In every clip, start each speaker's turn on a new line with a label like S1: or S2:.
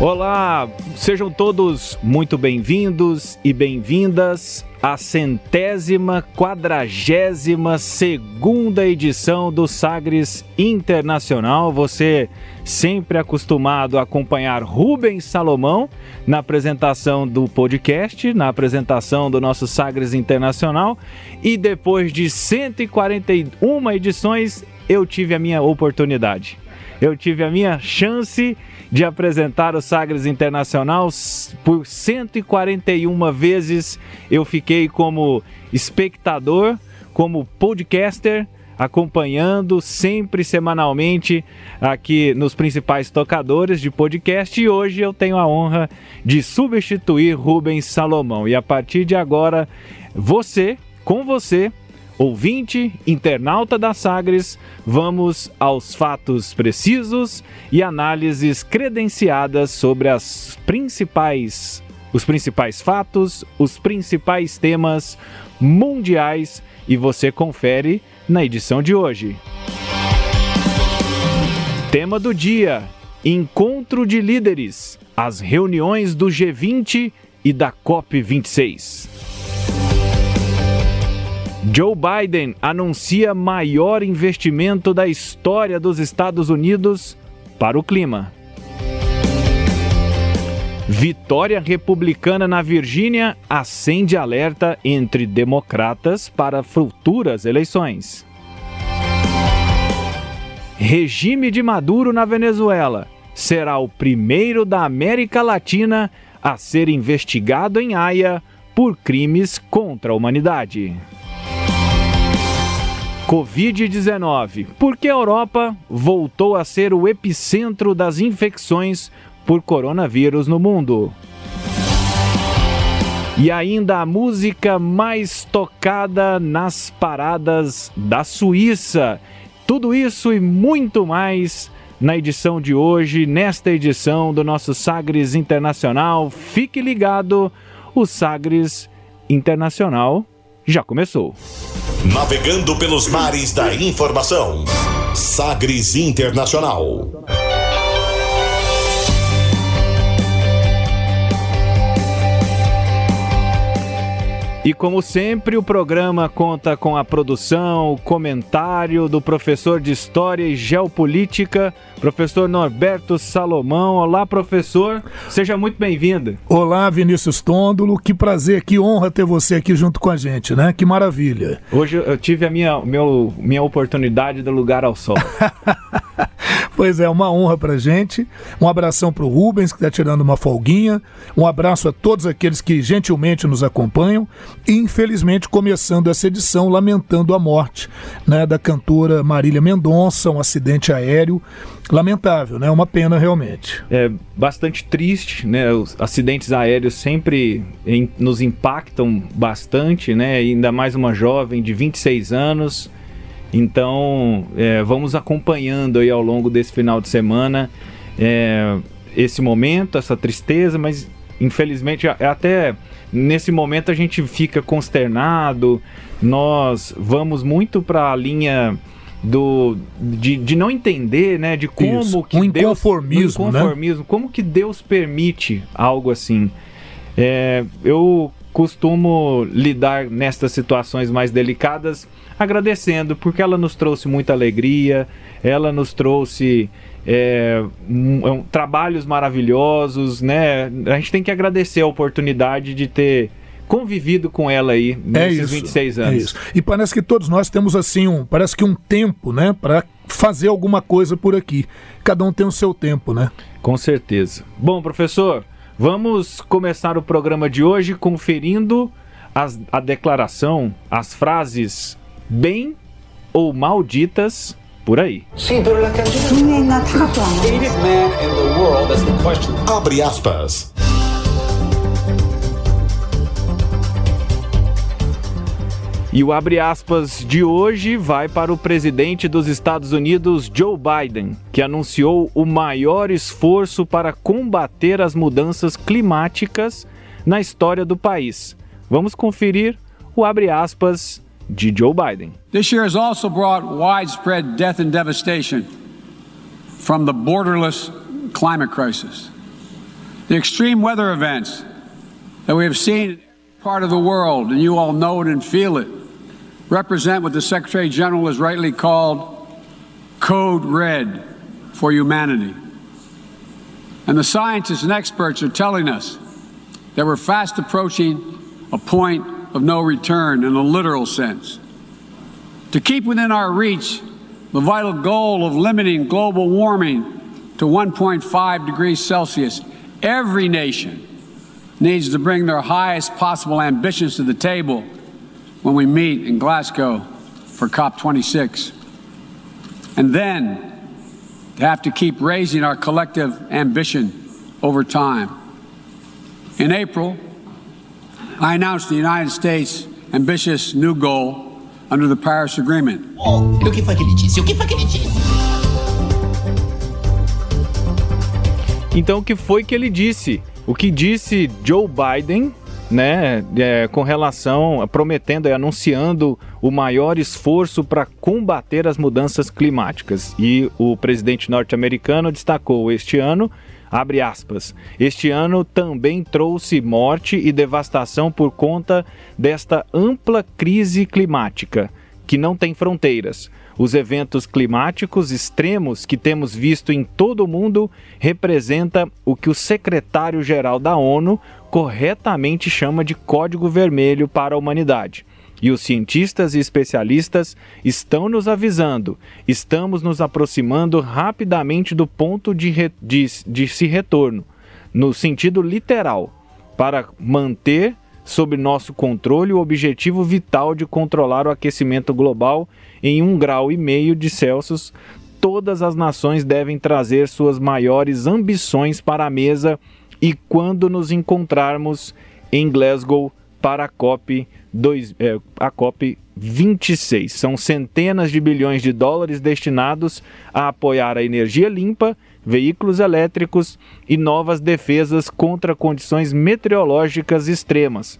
S1: Olá, sejam todos muito bem-vindos e bem-vindas à centésima quadragésima segunda edição do Sagres Internacional. Você sempre acostumado a acompanhar Rubens Salomão na apresentação do podcast, na apresentação do nosso Sagres Internacional e depois de 141 edições eu tive a minha oportunidade. Eu tive a minha chance de apresentar o Sagres Internacional. Por 141 vezes eu fiquei como espectador, como podcaster, acompanhando sempre semanalmente aqui nos principais tocadores de podcast e hoje eu tenho a honra de substituir Rubens Salomão. E a partir de agora, você, com você, ouvinte, internauta da Sagres, vamos aos fatos precisos e análises credenciadas sobre as principais os principais fatos, os principais temas mundiais e você confere na edição de hoje. Tema do dia: Encontro de líderes, as reuniões do G20 e da COP26. Joe Biden anuncia maior investimento da história dos Estados Unidos para o clima. Vitória republicana na Virgínia acende alerta entre democratas para futuras eleições. Regime de Maduro na Venezuela será o primeiro da América Latina a ser investigado em Haia por crimes contra a humanidade. Covid-19. Porque a Europa voltou a ser o epicentro das infecções por coronavírus no mundo. E ainda a música mais tocada nas paradas da Suíça. Tudo isso e muito mais na edição de hoje, nesta edição do nosso Sagres Internacional. Fique ligado, o Sagres Internacional já começou.
S2: Navegando pelos mares da informação. Sagres Internacional.
S1: E como sempre, o programa conta com a produção, o comentário do professor de História e Geopolítica, professor Norberto Salomão. Olá, professor. Seja muito bem-vindo.
S3: Olá, Vinícius Tôndolo. Que prazer, que honra ter você aqui junto com a gente, né? Que maravilha.
S1: Hoje eu tive a minha, meu, minha oportunidade do lugar ao sol.
S3: Pois é, uma honra pra gente. Um abração pro Rubens, que está tirando uma folguinha. Um abraço a todos aqueles que gentilmente nos acompanham. E, infelizmente, começando essa edição lamentando a morte né, da cantora Marília Mendonça, um acidente aéreo. Lamentável, né? Uma pena realmente.
S1: É bastante triste, né? Os acidentes aéreos sempre em, nos impactam bastante, né? Ainda mais uma jovem de 26 anos então, é, vamos acompanhando aí ao longo desse final de semana é, esse momento, essa tristeza, mas infelizmente até nesse momento a gente fica consternado. Nós vamos muito para a linha do de, de não entender, né, de como
S3: Isso,
S1: que
S3: um
S1: Deus,
S3: inconformismo,
S1: um
S3: né?
S1: inconformismo, como que Deus permite algo assim. É, eu costumo lidar nestas situações mais delicadas agradecendo, porque ela nos trouxe muita alegria, ela nos trouxe é, um, um, trabalhos maravilhosos, né? A gente tem que agradecer a oportunidade de ter convivido com ela aí nesses
S3: é isso,
S1: 26 anos.
S3: É isso. E parece que todos nós temos assim um, parece que um tempo, né, para fazer alguma coisa por aqui. Cada um tem o seu tempo, né?
S1: Com certeza. Bom, professor, vamos começar o programa de hoje conferindo as, a declaração, as frases bem ou malditas por aí.
S2: Abre aspas.
S1: E o abre aspas de hoje vai para o presidente dos Estados Unidos, Joe Biden, que anunciou o maior esforço para combater as mudanças climáticas na história do país. Vamos conferir o abre aspas de Joe Biden.
S4: This year has also brought widespread death and devastation from the borderless climate crisis. The extreme weather events that we have seen in part of the world, and you all know it and feel it represent what the Secretary General has rightly called Code Red for humanity. And the scientists and experts are telling us that we're fast approaching a point of no return in a literal sense. To keep within our reach the vital goal of limiting global warming to 1.5 degrees Celsius, every nation needs to bring their highest possible ambitions to the table when we meet in Glasgow for COP26. And then to have to keep raising our collective ambition over time. In April, I announced the United States' ambitious new goal under the Paris Agreement.
S5: Oh, o que foi que ele disse? O que foi que ele disse?
S1: Então, o que foi que ele disse? O que disse Joe Biden né, é, com relação, prometendo e anunciando o maior esforço para combater as mudanças climáticas. E o presidente norte-americano destacou este ano, abre aspas, este ano também trouxe morte e devastação por conta desta ampla crise climática, que não tem fronteiras. Os eventos climáticos extremos que temos visto em todo o mundo representa o que o secretário-geral da ONU corretamente chama de código vermelho para a humanidade. E os cientistas e especialistas estão nos avisando, estamos nos aproximando rapidamente do ponto de, re, de, de se retorno, no sentido literal, para manter sob nosso controle o objetivo vital de controlar o aquecimento global em um grau e meio de Celsius. Todas as nações devem trazer suas maiores ambições para a mesa e quando nos encontrarmos em Glasgow para a COP, 2, é, a COP 26. São centenas de bilhões de dólares destinados a apoiar a energia limpa, veículos elétricos e novas defesas contra condições meteorológicas extremas.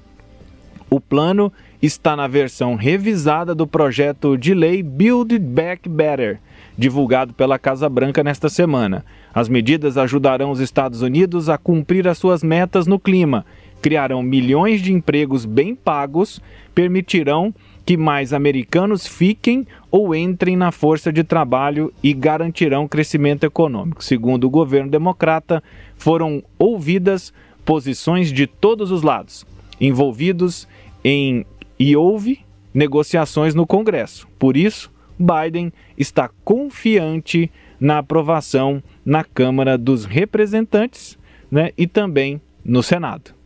S1: O plano está na versão revisada do projeto de lei Build Back Better, divulgado pela Casa Branca nesta semana. As medidas ajudarão os Estados Unidos a cumprir as suas metas no clima, criarão milhões de empregos bem pagos, permitirão que mais americanos fiquem ou entrem na força de trabalho e garantirão crescimento econômico. Segundo o governo democrata, foram ouvidas posições de todos os lados envolvidos em e houve negociações no Congresso. Por isso, Biden está confiante na aprovação na Câmara dos Representantes né, e também no Senado.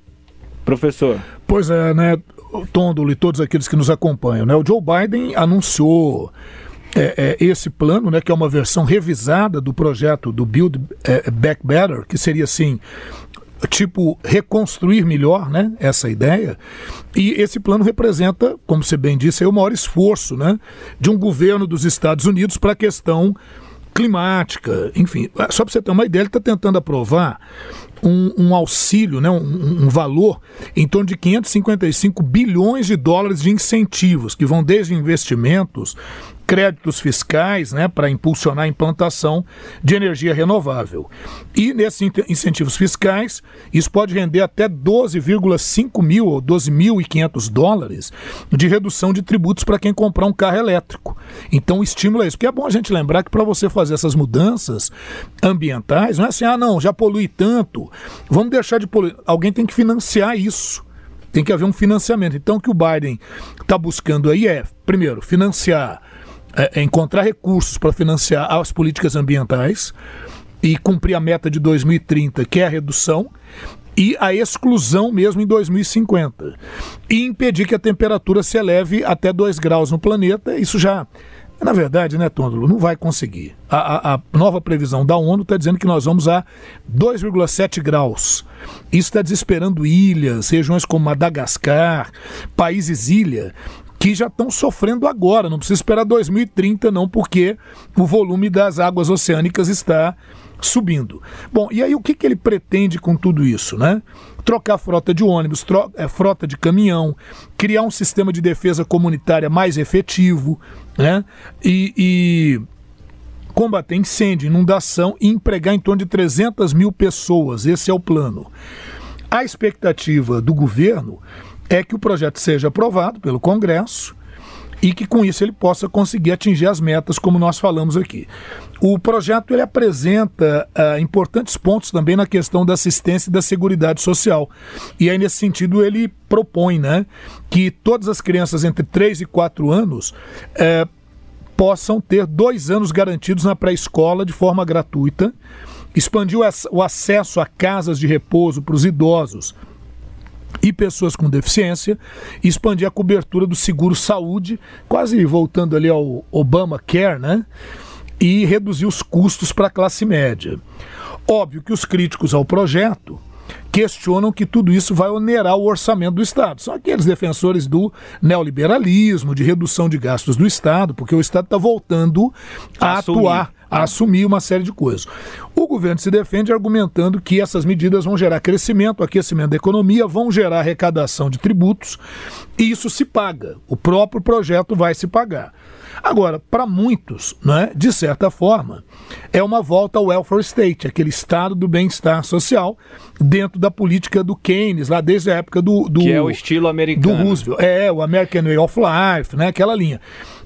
S1: Professor.
S3: Pois é, né, Tondolo e todos aqueles que nos acompanham, né, o Joe Biden anunciou é, é, esse plano, né, que é uma versão revisada do projeto do Build é, Back Better, que seria assim tipo reconstruir melhor, né, essa ideia. E esse plano representa, como você bem disse, o maior esforço, né, de um governo dos Estados Unidos para a questão climática, enfim. Só para você ter uma ideia, ele está tentando aprovar um, um auxílio, né, um, um, valor em torno de 555 bilhões de dólares de incentivos, que vão desde investimentos créditos fiscais né, para impulsionar a implantação de energia renovável. E nesses incentivos fiscais, isso pode render até 12,5 mil ou 12.500 dólares de redução de tributos para quem comprar um carro elétrico. Então, é isso. Porque é bom a gente lembrar que para você fazer essas mudanças ambientais, não é assim, ah, não, já polui tanto, vamos deixar de poluir. Alguém tem que financiar isso. Tem que haver um financiamento. Então, o que o Biden está buscando aí é, primeiro, financiar é, é encontrar recursos para financiar as políticas ambientais e cumprir a meta de 2030, que é a redução, e a exclusão mesmo em 2050. E impedir que a temperatura se eleve até 2 graus no planeta. Isso já Na verdade, né, Tôndolo, não vai conseguir. A, a, a nova previsão da ONU está dizendo que nós vamos a 2,7 graus. Isso está desesperando ilhas, regiões como Madagascar, países ilha, que já estão sofrendo agora. Não precisa esperar 2030, não, porque o volume das águas oceânicas está subindo. Bom, e aí o que, que ele pretende com tudo isso, né? Trocar frota de ônibus, tro é, frota de caminhão, criar um sistema de defesa comunitária mais efetivo, né? E, e combater incêndio, inundação e empregar em torno de 300 mil pessoas. Esse é o plano. A expectativa do governo é que o projeto seja aprovado pelo Congresso e que com isso ele possa conseguir atingir as metas, como nós falamos aqui. O projeto ele apresenta uh, importantes pontos também na questão da assistência e da seguridade social. E aí, nesse sentido, ele propõe né, que todas as crianças entre 3 e 4 anos uh, possam ter dois anos garantidos na pré-escola de forma gratuita, expandiu o acesso a casas de repouso para os idosos e pessoas com deficiência, expandir a cobertura do seguro saúde, quase voltando ali ao Obamacare, né? E reduzir os custos para a classe média. Óbvio que os críticos ao projeto questionam que tudo isso vai onerar o orçamento do Estado. São aqueles defensores do neoliberalismo, de redução de gastos do Estado, porque o Estado está voltando a atuar a assumir uma série de coisas. O governo se defende argumentando que essas medidas vão gerar crescimento, aquecimento da economia, vão gerar arrecadação de tributos, e isso se paga. O próprio projeto vai se pagar. Agora, para muitos, né, de certa forma, é uma volta ao welfare state, aquele estado do bem-estar social, dentro da política do Keynes, lá desde a época do. do
S1: que é o estilo americano.
S3: Do Roosevelt. É, o American Way of Life, né, aquela linha.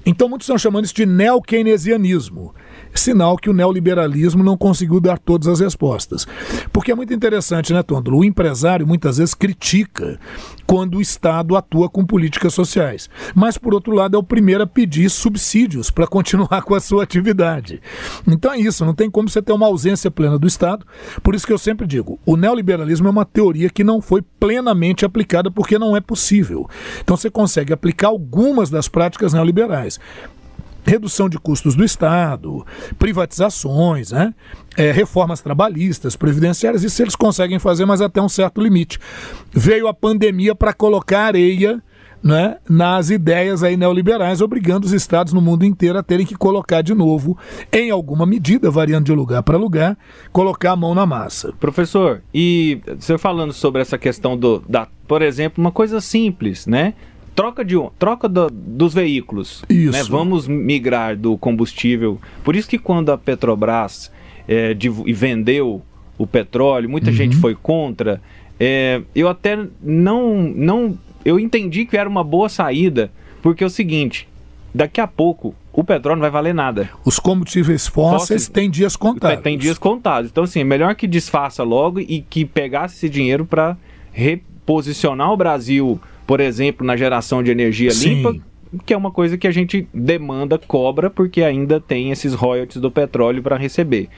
S3: Então, muitos estão chamando isso de neo-keynesianismo sinal que o neoliberalismo não conseguiu dar todas as respostas. Porque é muito interessante, né, Tondolo? O empresário muitas vezes critica quando o Estado atua com políticas sociais. Mas, por outro lado, é o primeiro a pedir subsídios para continuar com a sua atividade. Então é isso, não tem como você ter uma ausência plena do Estado. Por isso que eu sempre digo: o neoliberalismo é uma teoria que não foi plenamente aplicada porque não é possível. Então você consegue aplicar algumas das práticas neoliberais redução de custos do Estado, privatizações, né? É, reformas trabalhistas, previdenciárias, isso eles conseguem fazer, mas até um certo limite. Veio a pandemia para colocar areia né, nas ideias aí neoliberais, obrigando os estados no mundo inteiro a terem que colocar de novo, em alguma medida, variando de lugar para lugar, colocar a mão na massa.
S1: Professor, e você falando sobre essa questão do, da, por exemplo, uma coisa simples, né? Troca de troca do, dos veículos. Isso. Né? Vamos migrar do combustível. Por isso que quando a Petrobras é, de, vendeu o petróleo, muita uhum. gente foi contra. É, eu até não, não. Eu entendi que era uma boa saída, porque é o seguinte: daqui a pouco o petróleo não vai valer nada.
S3: Os combustíveis fósseis têm dias contados.
S1: Tem dias contados. Então, assim, é melhor que desfaça logo e que pegasse esse dinheiro para reposicionar o Brasil por exemplo, na geração de energia Sim. limpa, que é uma coisa que a gente demanda, cobra, porque ainda tem esses royalties do petróleo para receber.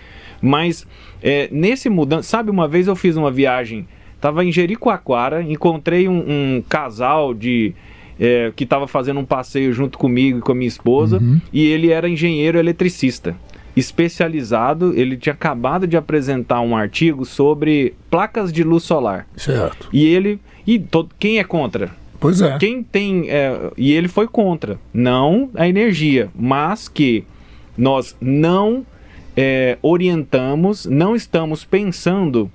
S1: Mas é, nesse mudança, sabe, uma vez eu fiz uma viagem, estava em Jericoacoara, encontrei um, um casal de é, que estava fazendo um passeio junto comigo e com a minha esposa, uhum. e ele era engenheiro eletricista especializado, ele tinha acabado de apresentar um artigo sobre placas de luz solar.
S3: Certo.
S1: E ele e todo, quem é contra?
S3: Pois é.
S1: Quem tem. É, e ele foi contra. Não a energia, mas que nós não é, orientamos, não estamos pensando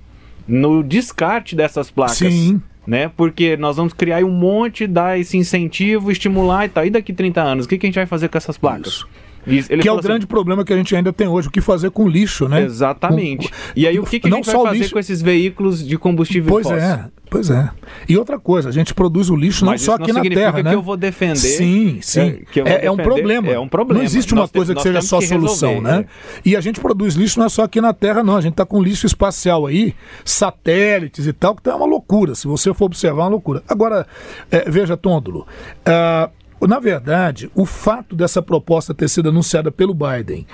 S1: no descarte dessas placas.
S3: Sim.
S1: Né? Porque nós vamos criar um monte, dar esse incentivo, estimular e tal. E daqui 30 anos, o que, que a gente vai fazer com essas placas? Isso.
S3: Que é o assim, grande problema que a gente ainda tem hoje, o que fazer com lixo, né?
S1: Exatamente. Com, e aí o que, que a gente vai fazer lixo... com esses veículos de combustível
S3: pois fóssil? Pois é, pois é. E outra coisa, a gente produz o lixo Mas não só aqui não na Terra, né?
S1: que eu vou defender.
S3: Sim, sim. É, é, um problema.
S1: É um problema.
S3: Não existe uma nós coisa que seja só que solução, resolver, né? É. E a gente produz lixo não é só aqui na Terra, não. A gente está com lixo espacial aí, satélites e tal, que tá uma loucura. Se você for observar, é uma loucura. Agora, é, veja, Tôndolo, uh, na verdade, o fato dessa proposta ter sido anunciada pelo Biden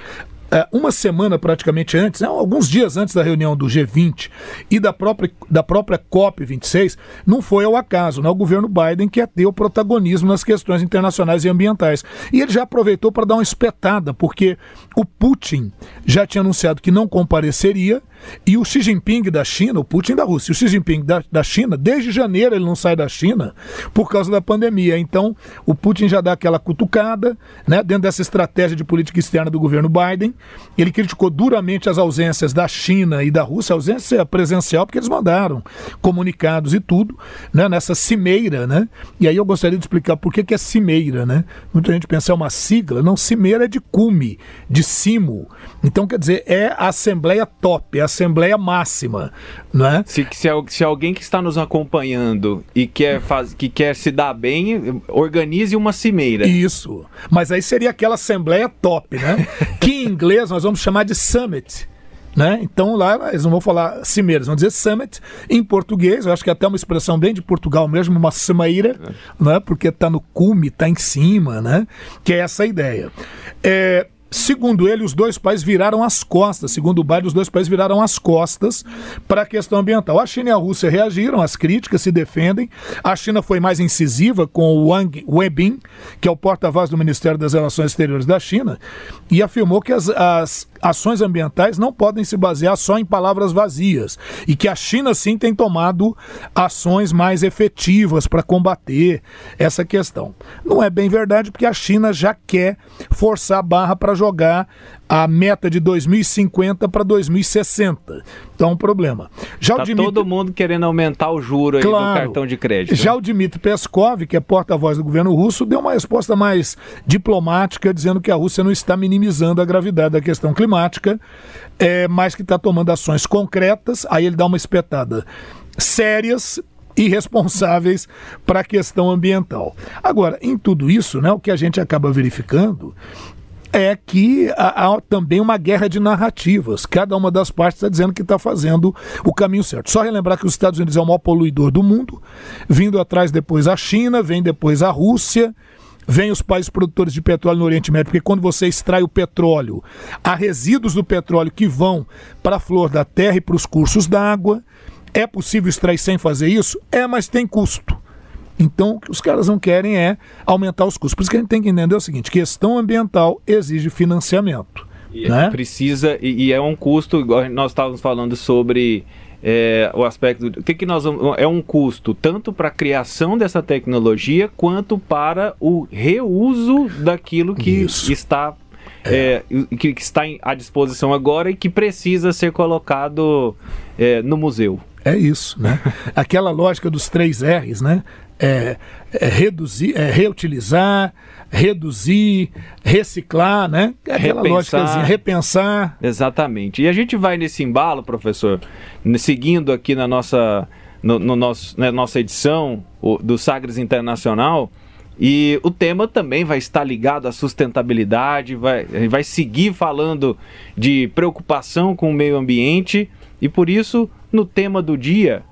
S3: é, uma semana praticamente antes, né, alguns dias antes da reunião do G20 e da própria, da própria COP26, não foi ao acaso, né, o governo Biden ter o protagonismo nas questões internacionais e ambientais. E ele já aproveitou para dar uma espetada, porque o Putin já tinha anunciado que não compareceria e o Xi Jinping da China, o Putin da Rússia, o Xi Jinping da, da China, desde janeiro ele não sai da China por causa da pandemia. Então, o Putin já dá aquela cutucada, né, dentro dessa estratégia de política externa do governo Biden. Ele criticou duramente as ausências da China e da Rússia, ausência presencial, porque eles mandaram comunicados e tudo, né, nessa cimeira, né? E aí eu gostaria de explicar por que, que é cimeira, né? Muita gente pensa é uma sigla, não, cimeira é de cume, de cimo. Então, quer dizer, é a Assembleia Top, é a Assembleia Máxima, né?
S1: Se, se, se alguém que está nos acompanhando e quer, faz, que quer se dar bem, organize uma cimeira.
S3: Isso. Mas aí seria aquela Assembleia Top, né? que em inglês nós vamos chamar de Summit. Né? Então lá eles não vão falar cimeira, eles vão dizer summit em português. Eu acho que é até uma expressão bem de Portugal mesmo, uma cimeira, é. né? porque está no cume, está em cima, né? que é essa a ideia. É, Segundo ele, os dois países viraram as costas. Segundo o Biden, os dois países viraram as costas para a questão ambiental. A China e a Rússia reagiram às críticas, se defendem. A China foi mais incisiva com o Wang Webin, que é o porta-voz do Ministério das Relações Exteriores da China, e afirmou que as, as ações ambientais não podem se basear só em palavras vazias e que a China sim tem tomado ações mais efetivas para combater essa questão. Não é bem verdade porque a China já quer forçar a barra para jogar a meta de 2050 para 2060. Então, é um problema.
S1: Já tá Dimitri... todo mundo querendo aumentar o juro claro, do cartão de crédito.
S3: Já o Dmitry Peskov, que é porta-voz do governo russo, deu uma resposta mais diplomática, dizendo que a Rússia não está minimizando a gravidade da questão climática, é, mas que está tomando ações concretas. Aí ele dá uma espetada sérias e responsáveis para a questão ambiental. Agora, em tudo isso, né, o que a gente acaba verificando é que há, há, também uma guerra de narrativas. Cada uma das partes está dizendo que está fazendo o caminho certo. Só relembrar que os Estados Unidos é o maior poluidor do mundo, vindo atrás depois a China, vem depois a Rússia. Vem os países produtores de petróleo no Oriente Médio, porque quando você extrai o petróleo, há resíduos do petróleo que vão para a flor da terra e para os cursos d'água. É possível extrair sem fazer isso? É, mas tem custo. Então, o que os caras não querem é aumentar os custos. Por isso que a gente tem que entender o seguinte: questão ambiental exige financiamento.
S1: E né? Precisa, e, e, é um custo, igual nós estávamos falando sobre é, o aspecto. O que, que nós É um custo tanto para a criação dessa tecnologia quanto para o reuso daquilo que Isso. está. É. É, que, que, está à disposição agora e que precisa ser colocado é, no museu.
S3: É isso, né? Aquela lógica dos três R's, né? É, é reduzir, é reutilizar, reduzir, reciclar, né?
S1: É aquela lógica repensar. Exatamente. E a gente vai nesse embalo, professor, seguindo aqui na nossa, no, no nosso, na nossa edição o, do Sagres Internacional. E o tema também vai estar ligado à sustentabilidade, vai, vai seguir falando de preocupação com o meio ambiente. E por isso, no tema do dia,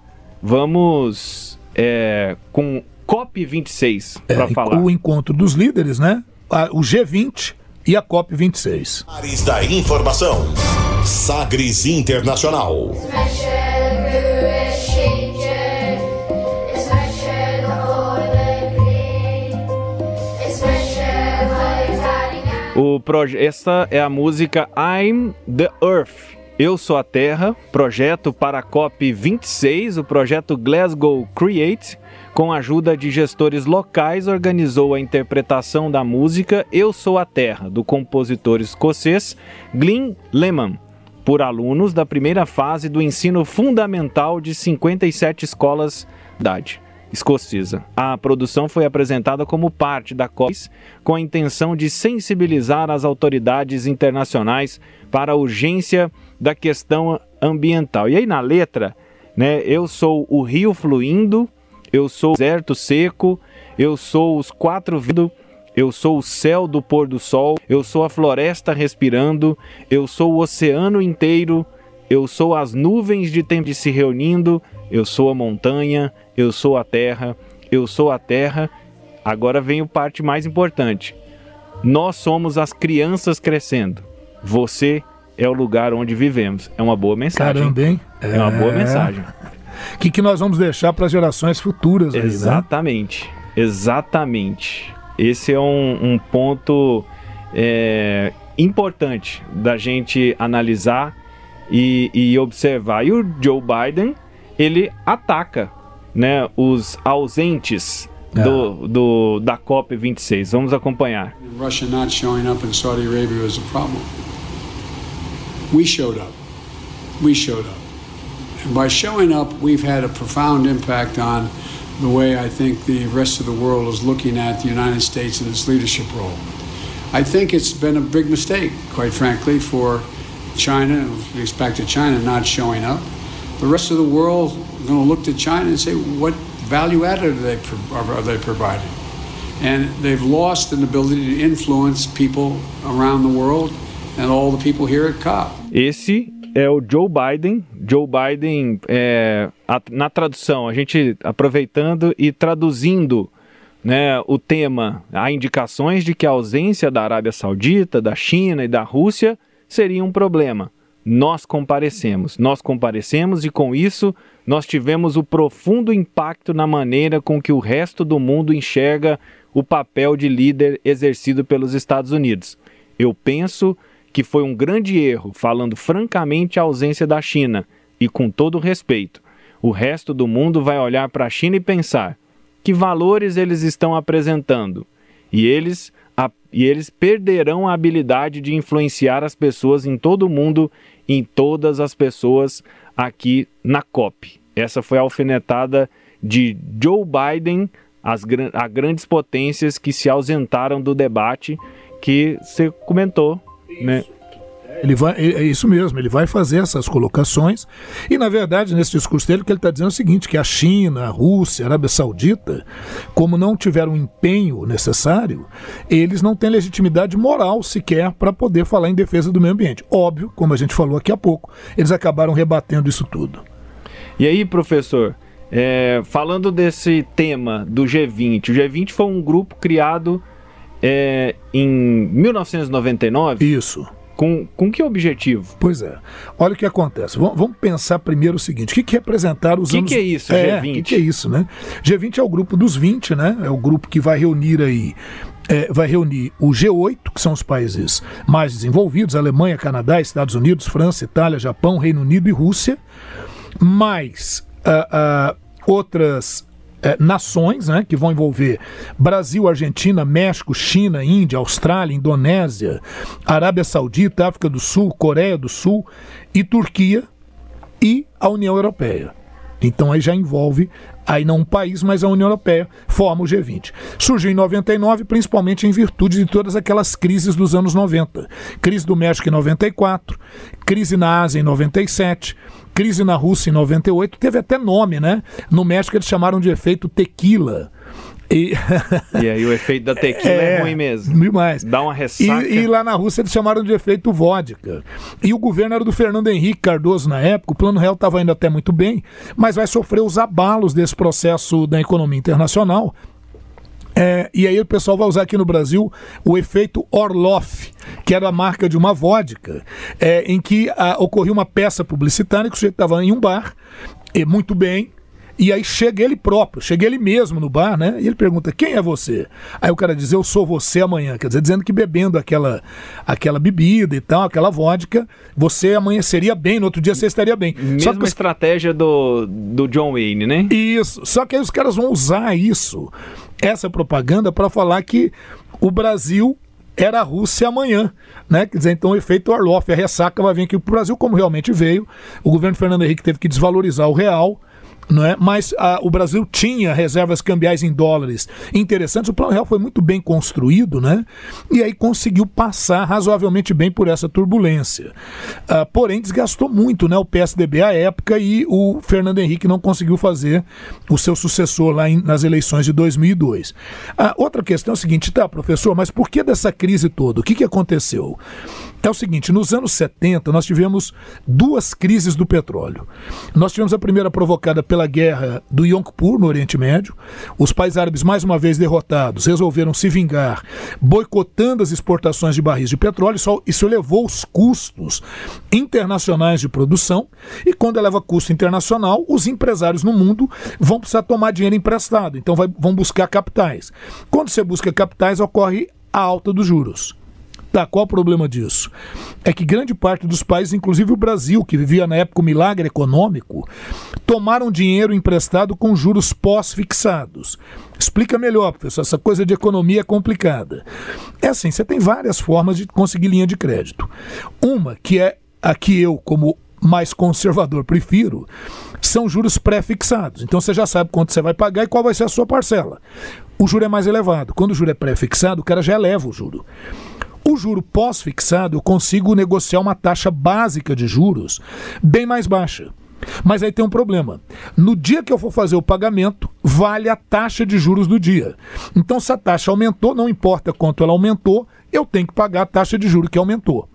S1: vamos é, com COP26 para é, falar.
S3: O encontro dos líderes, né? O G20 e a COP26.
S2: Ares da Informação. Sagres Internacional.
S1: O proje essa é a música I'm the Earth eu Sou a Terra, projeto para a COP26, o projeto Glasgow Create, com a ajuda de gestores locais, organizou a interpretação da música Eu Sou a Terra, do compositor escocês Glyn Lehman, por alunos da primeira fase do ensino fundamental de 57 escolas idade escocesa. A produção foi apresentada como parte da COP com a intenção de sensibilizar as autoridades internacionais para a urgência da questão ambiental. E aí na letra, né, eu sou o rio fluindo, eu sou o deserto seco, eu sou os quatro ventos, eu sou o céu do pôr do sol, eu sou a floresta respirando, eu sou o oceano inteiro, eu sou as nuvens de tempo se reunindo, eu sou a montanha, eu sou a terra, eu sou a terra. Agora vem a parte mais importante. Nós somos as crianças crescendo. Você é o lugar onde vivemos. É uma boa mensagem.
S3: Caramba, hein?
S1: É, uma boa mensagem.
S3: O que, que nós vamos deixar para as gerações futuras aí, né?
S1: Exatamente. Exatamente. Esse é um, um ponto é, importante da gente analisar e, e, observar. E o Joe Biden, ele ataca né, os ausentes do, do, da COP26. Vamos acompanhar.
S4: Russia not showing up in Saudi Arabia was a problem. We showed up. We showed up. And by showing up, we've had a profound impact on the way I think the rest of the world is looking at the United States and its leadership role. I think it's been a big mistake, quite frankly, for China, with respect to China not showing up. The rest of the world is going to look to China and say, what value added are they, are they providing? And they've lost an ability to influence people around the world and all the people here at COP.
S1: Esse é o Joe Biden. Joe Biden, é, a, na tradução, a gente aproveitando e traduzindo né, o tema, há indicações de que a ausência da Arábia Saudita, da China e da Rússia seria um problema. Nós comparecemos, nós comparecemos e com isso nós tivemos o profundo impacto na maneira com que o resto do mundo enxerga o papel de líder exercido pelos Estados Unidos. Eu penso que foi um grande erro, falando francamente, a ausência da China. E com todo respeito, o resto do mundo vai olhar para a China e pensar: que valores eles estão apresentando? E eles, a, e eles perderão a habilidade de influenciar as pessoas em todo o mundo, em todas as pessoas aqui na COP. Essa foi a alfinetada de Joe Biden às, a grandes potências que se ausentaram do debate que você comentou né?
S3: Ele vai, é isso mesmo, ele vai fazer essas colocações. E, na verdade, nesse discurso dele, o que ele está dizendo é o seguinte: que a China, a Rússia, a Arábia Saudita, como não tiveram o empenho necessário, eles não têm legitimidade moral sequer para poder falar em defesa do meio ambiente. Óbvio, como a gente falou aqui há pouco, eles acabaram rebatendo isso tudo.
S1: E aí, professor, é, falando desse tema do G20, o G20 foi um grupo criado é, em 1999.
S3: Isso.
S1: Com, com que objetivo?
S3: Pois é. Olha o que acontece. Vamos, vamos pensar primeiro o seguinte: o que, que representaram os
S1: que
S3: anos.
S1: O que é isso,
S3: é,
S1: G20?
S3: O que, que é isso, né? G20 é o grupo dos 20, né? É o grupo que vai reunir aí. É, vai reunir o G8, que são os países mais desenvolvidos: Alemanha, Canadá, Estados Unidos, França, Itália, Japão, Reino Unido e Rússia, mais uh, uh, outras é, nações, né, que vão envolver Brasil, Argentina, México, China, Índia, Austrália, Indonésia, Arábia Saudita, África do Sul, Coreia do Sul e Turquia e a União Europeia. Então aí já envolve aí não um país, mas a União Europeia forma o G20. Surgiu em 99, principalmente em virtude de todas aquelas crises dos anos 90. Crise do México em 94, crise na Ásia em 97, crise na Rússia em 98, teve até nome, né? No México eles chamaram de efeito tequila.
S1: E... e aí o efeito da tequila é, é ruim mesmo.
S3: Demais.
S1: Dá uma ressaca.
S3: E, e, lá na Rússia eles chamaram de efeito vodka. E o governo era do Fernando Henrique Cardoso na época, o Plano Real estava indo até muito bem, mas vai sofrer os abalos desse processo da economia internacional. É, e aí o pessoal vai usar aqui no Brasil o efeito Orloff, que era a marca de uma vodka, é, em que a, ocorria uma peça publicitária que o sujeito estava em um bar, e muito bem, e aí chega ele próprio, chega ele mesmo no bar, né? E ele pergunta: quem é você? Aí o cara diz: eu sou você amanhã. Quer dizer, dizendo que bebendo aquela, aquela bebida e tal, aquela vodka, você amanheceria bem, no outro dia você estaria bem.
S1: Mesma Só que estratégia do, do John Wayne, né?
S3: Isso. Só que aí os caras vão usar isso, essa propaganda, para falar que o Brasil era a Rússia amanhã, né? Quer dizer, então o efeito Orloff, a ressaca vai vir aqui para o Brasil, como realmente veio. O governo Fernando Henrique teve que desvalorizar o real não é? Mas a, o Brasil tinha reservas cambiais em dólares interessantes. O Plano Real foi muito bem construído, né? E aí conseguiu passar razoavelmente bem por essa turbulência. Uh, porém, desgastou muito, né? O PSDB à época e o Fernando Henrique não conseguiu fazer o seu sucessor lá em, nas eleições de 2002. Uh, outra questão é o seguinte, tá, professor? Mas por que dessa crise toda? O que, que aconteceu? É o seguinte: nos anos 70, nós tivemos duas crises do petróleo. Nós tivemos a primeira provocada pela guerra do Yom Kippur, no Oriente Médio. Os países árabes, mais uma vez derrotados, resolveram se vingar, boicotando as exportações de barris de petróleo. Isso, elevou os custos internacionais de produção. E quando eleva custo internacional, os empresários no mundo vão precisar tomar dinheiro emprestado. Então vai, vão buscar capitais. Quando você busca capitais, ocorre a alta dos juros. Tá, qual o problema disso? É que grande parte dos países, inclusive o Brasil, que vivia na época o milagre econômico, tomaram dinheiro emprestado com juros pós-fixados. Explica melhor, professor, essa coisa de economia é complicada. É assim, você tem várias formas de conseguir linha de crédito. Uma, que é a que eu, como mais conservador, prefiro, são juros pré-fixados. Então você já sabe quanto você vai pagar e qual vai ser a sua parcela. O juro é mais elevado. Quando o juro é pré-fixado, o cara já eleva o juro. O juro pós-fixado, eu consigo negociar uma taxa básica de juros bem mais baixa. Mas aí tem um problema. No dia que eu for fazer o pagamento, vale a taxa de juros do dia. Então, se a taxa aumentou, não importa quanto ela aumentou, eu tenho que pagar a taxa de juros que aumentou.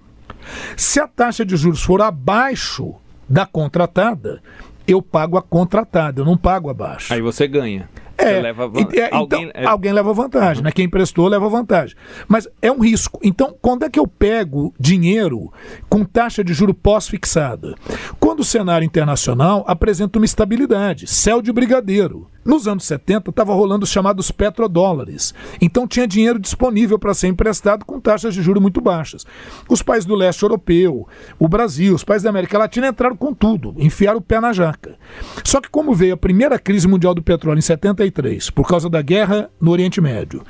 S3: Se a taxa de juros for abaixo da contratada, eu pago a contratada, eu não pago abaixo.
S1: Aí você ganha.
S3: É, leva, é, então, alguém, é... alguém leva vantagem, né? Quem emprestou leva vantagem. Mas é um risco. Então, quando é que eu pego dinheiro com taxa de juro pós-fixada? Quando o cenário internacional apresenta uma estabilidade, céu de brigadeiro. Nos anos 70 estava rolando os chamados petrodólares. Então tinha dinheiro disponível para ser emprestado com taxas de juros muito baixas. Os países do leste europeu, o Brasil, os países da América Latina entraram com tudo, enfiaram o pé na jaca. Só que como veio a primeira crise mundial do petróleo em 73, por causa da guerra no Oriente Médio,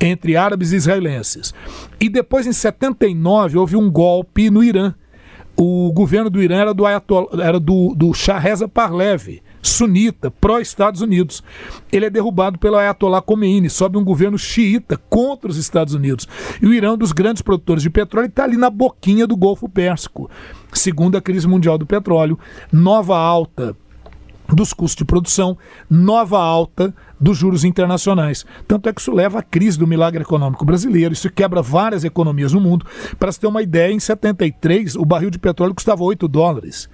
S3: entre árabes e israelenses, e depois em 79 houve um golpe no Irã. O governo do Irã era do, Ayatollah, era do, do Shah Reza Parlev, sunita, pró-Estados Unidos. Ele é derrubado pelo Ayatollah Khomeini, sobe um governo xiita contra os Estados Unidos. E o Irã, um dos grandes produtores de petróleo, está ali na boquinha do Golfo Pérsico. Segunda crise mundial do petróleo, nova alta dos custos de produção, nova alta dos juros internacionais. Tanto é que isso leva à crise do milagre econômico brasileiro, isso quebra várias economias no mundo. Para se ter uma ideia, em 73 o barril de petróleo custava 8 dólares.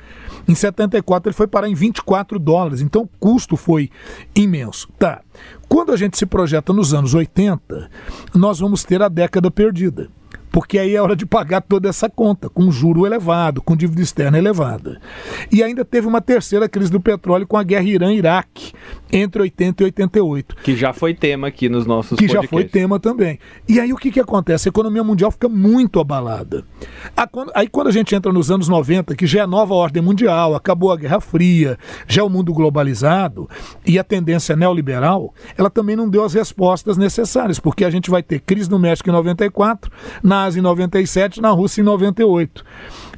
S3: Em 74 ele foi parar em 24 dólares, então o custo foi imenso. Tá. Quando a gente se projeta nos anos 80, nós vamos ter a década perdida porque aí é hora de pagar toda essa conta, com juro elevado, com dívida externa elevada. E ainda teve uma terceira crise do petróleo com a guerra Irã-Iraque, entre 80 e 88.
S1: Que já foi tema aqui nos nossos
S3: Que podcasts. já foi tema também. E aí o que, que acontece? A economia mundial fica muito abalada. Aí quando a gente entra nos anos 90, que já é a nova ordem mundial, acabou a Guerra Fria, já é o mundo globalizado e a tendência neoliberal, ela também não deu as respostas necessárias, porque a gente vai ter crise no México em 94, na Ásia em 97, na Rússia em 98.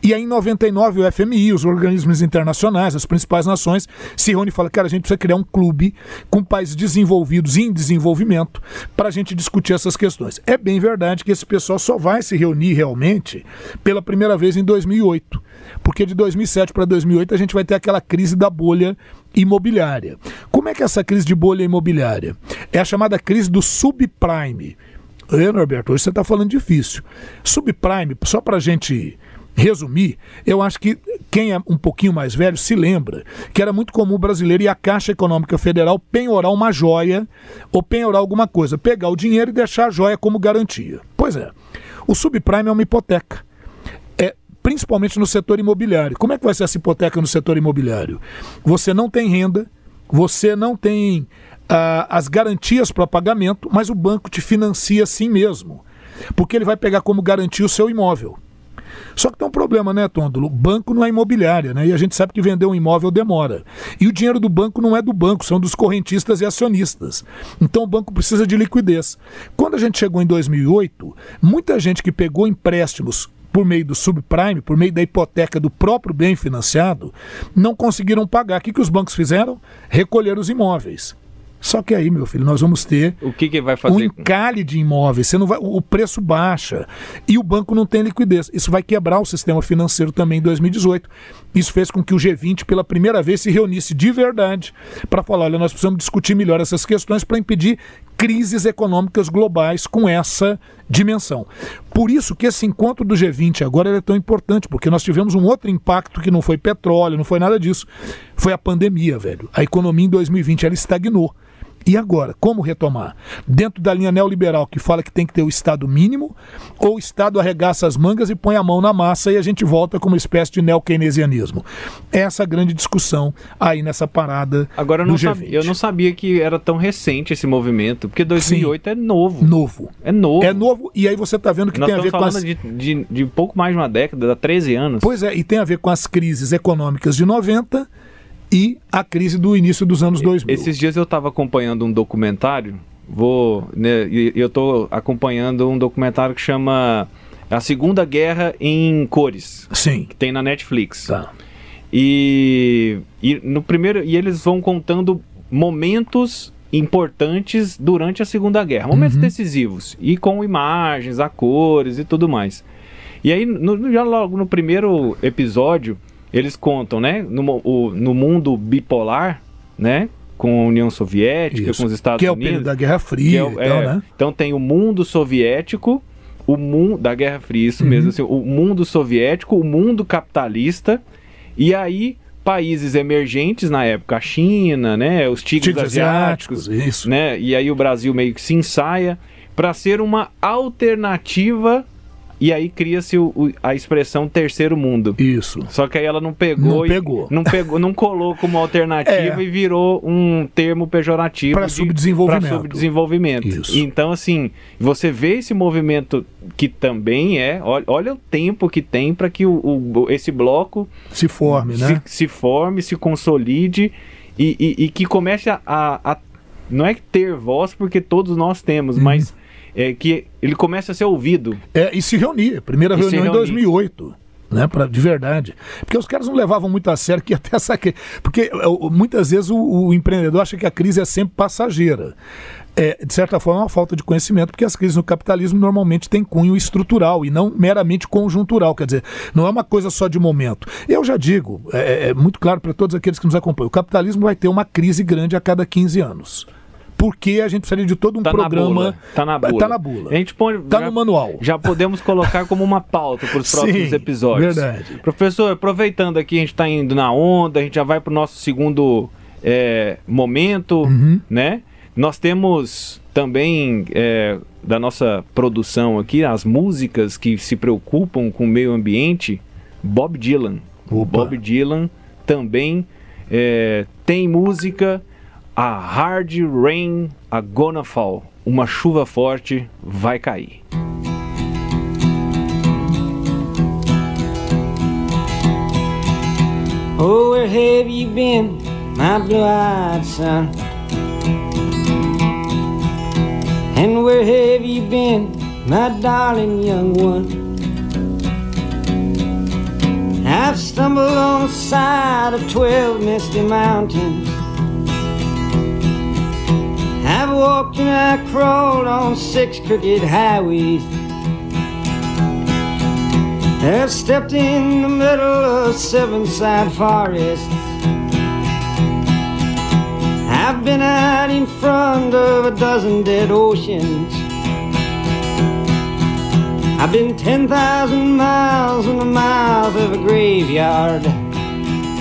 S3: E aí, em 99, o FMI, os organismos internacionais, as principais nações, se reúnem e falam: cara, a gente precisa criar um clube com países desenvolvidos e em desenvolvimento para a gente discutir essas questões. É bem verdade que esse pessoal só vai se reunir realmente pela primeira vez em 2008, porque de 2007 para 2008 a gente vai ter aquela crise da bolha imobiliária. Como é que é essa crise de bolha imobiliária? É a chamada crise do subprime. É, Norberto, hoje você está falando difícil. Subprime, só para a gente resumir, eu acho que quem é um pouquinho mais velho se lembra que era muito comum o brasileiro e a Caixa Econômica Federal penhorar uma joia ou penhorar alguma coisa, pegar o dinheiro e deixar a joia como garantia. Pois é, o subprime é uma hipoteca. É, principalmente no setor imobiliário. Como é que vai ser essa hipoteca no setor imobiliário? Você não tem renda, você não tem ah, as garantias para pagamento, mas o banco te financia assim mesmo. Porque ele vai pegar como garantia o seu imóvel. Só que tem um problema, né, Tôndolo? Banco não é imobiliária, né? E a gente sabe que vender um imóvel demora. E o dinheiro do banco não é do banco, são dos correntistas e acionistas. Então o banco precisa de liquidez. Quando a gente chegou em 2008, muita gente que pegou empréstimos por meio do subprime, por meio da hipoteca do próprio bem financiado, não conseguiram pagar. O que, que os bancos fizeram? Recolher os imóveis. Só que aí, meu filho, nós vamos ter
S1: o que, que vai fazer?
S3: um encalhe de imóveis. Você não vai, o preço baixa e o banco não tem liquidez. Isso vai quebrar o sistema financeiro também em 2018. Isso fez com que o G20 pela primeira vez se reunisse de verdade para falar, olha, nós precisamos discutir melhor essas questões para impedir crises econômicas globais com essa dimensão. Por isso que esse encontro do G20 agora é tão importante, porque nós tivemos um outro impacto que não foi petróleo, não foi nada disso. Foi a pandemia, velho. A economia em 2020 ela estagnou. E agora, como retomar? Dentro da linha neoliberal que fala que tem que ter o Estado mínimo, ou o Estado arregaça as mangas e põe a mão na massa e a gente volta com uma espécie de neo-keynesianismo? Essa grande discussão aí nessa parada.
S1: Agora, eu não, sabia, eu não sabia que era tão recente esse movimento, porque 2008 Sim, é novo.
S3: Novo.
S1: É novo.
S3: É novo, e aí você está vendo que
S1: Nós
S3: tem a ver com
S1: as... de, de, de pouco mais de uma década, 13 anos.
S3: Pois é, e tem a ver com as crises econômicas de 90 e a crise do início dos anos 2000.
S1: Esses dias eu estava acompanhando um documentário, vou, né, eu estou acompanhando um documentário que chama A Segunda Guerra em Cores.
S3: Sim.
S1: Que tem na Netflix.
S3: Tá.
S1: E, e no primeiro e eles vão contando momentos importantes durante a Segunda Guerra, momentos uhum. decisivos e com imagens, a cores e tudo mais. E aí no, já logo no primeiro episódio eles contam, né, no, o, no mundo bipolar, né, com a União Soviética, Isso. com os Estados Unidos. Que é o
S3: período da Guerra Fria, é, então, é, né?
S1: Então tem o mundo soviético, o mundo da Guerra Fria, isso uhum. mesmo, assim, o mundo soviético, o mundo capitalista, e aí países emergentes na época, a China, né, os tigres, tigres asiáticos, asiáticos,
S3: isso.
S1: né, e aí o Brasil meio que se ensaia para ser uma alternativa e aí cria-se a expressão terceiro mundo.
S3: Isso.
S1: Só que aí ela não pegou.
S3: Não pegou.
S1: Não pegou, não colou como alternativa é. e virou um termo pejorativo.
S3: Para subdesenvolvimento.
S1: Para subdesenvolvimento.
S3: Isso.
S1: Então, assim, você vê esse movimento que também é. Olha, olha o tempo que tem para que o, o, esse bloco
S3: se forme,
S1: né? Se, se forme, se consolide e, e, e que comece a, a, a, Não é ter voz, porque todos nós temos, uhum. mas é, que ele começa a ser ouvido.
S3: É, e se reunir. Primeira e reunião em 2008. Né, pra, de verdade. Porque os caras não levavam muito a sério que até essa Porque é, muitas vezes o, o, empreendedor acha que a crise é sempre passageira. É, de certa forma, é uma falta de conhecimento, porque as crises no capitalismo normalmente têm cunho estrutural e não meramente conjuntural. Quer dizer, não é uma coisa só de momento. Eu já digo, é, é, é muito claro para todos aqueles que nos acompanham: o capitalismo vai ter uma crise grande a cada 15 anos porque a gente precisaria de todo um
S1: tá
S3: programa.
S1: Na tá na bula.
S3: Tá na bula.
S1: A gente põe,
S3: tá já, no manual.
S1: Já podemos colocar como uma pauta para os próximos
S3: Sim,
S1: episódios.
S3: Verdade.
S1: Professor, aproveitando aqui, a gente está indo na onda, a gente já vai para o nosso segundo é, momento,
S3: uhum.
S1: né? Nós temos também é, da nossa produção aqui as músicas que se preocupam com o meio ambiente. Bob Dylan.
S3: Opa.
S1: Bob Dylan também é, tem música a hard rain a gonna fall. Uma chuva forte vai cair.
S6: Oh, where have you been, my blue-eyed son? And where have you been, my darling young one? I've stumbled on the side of twelve misty mountains I've walked and I crawled on six crooked highways. I've stepped in the middle of seven side forests. I've been out in front of a dozen dead oceans. I've been 10,000 miles in the mouth of a graveyard.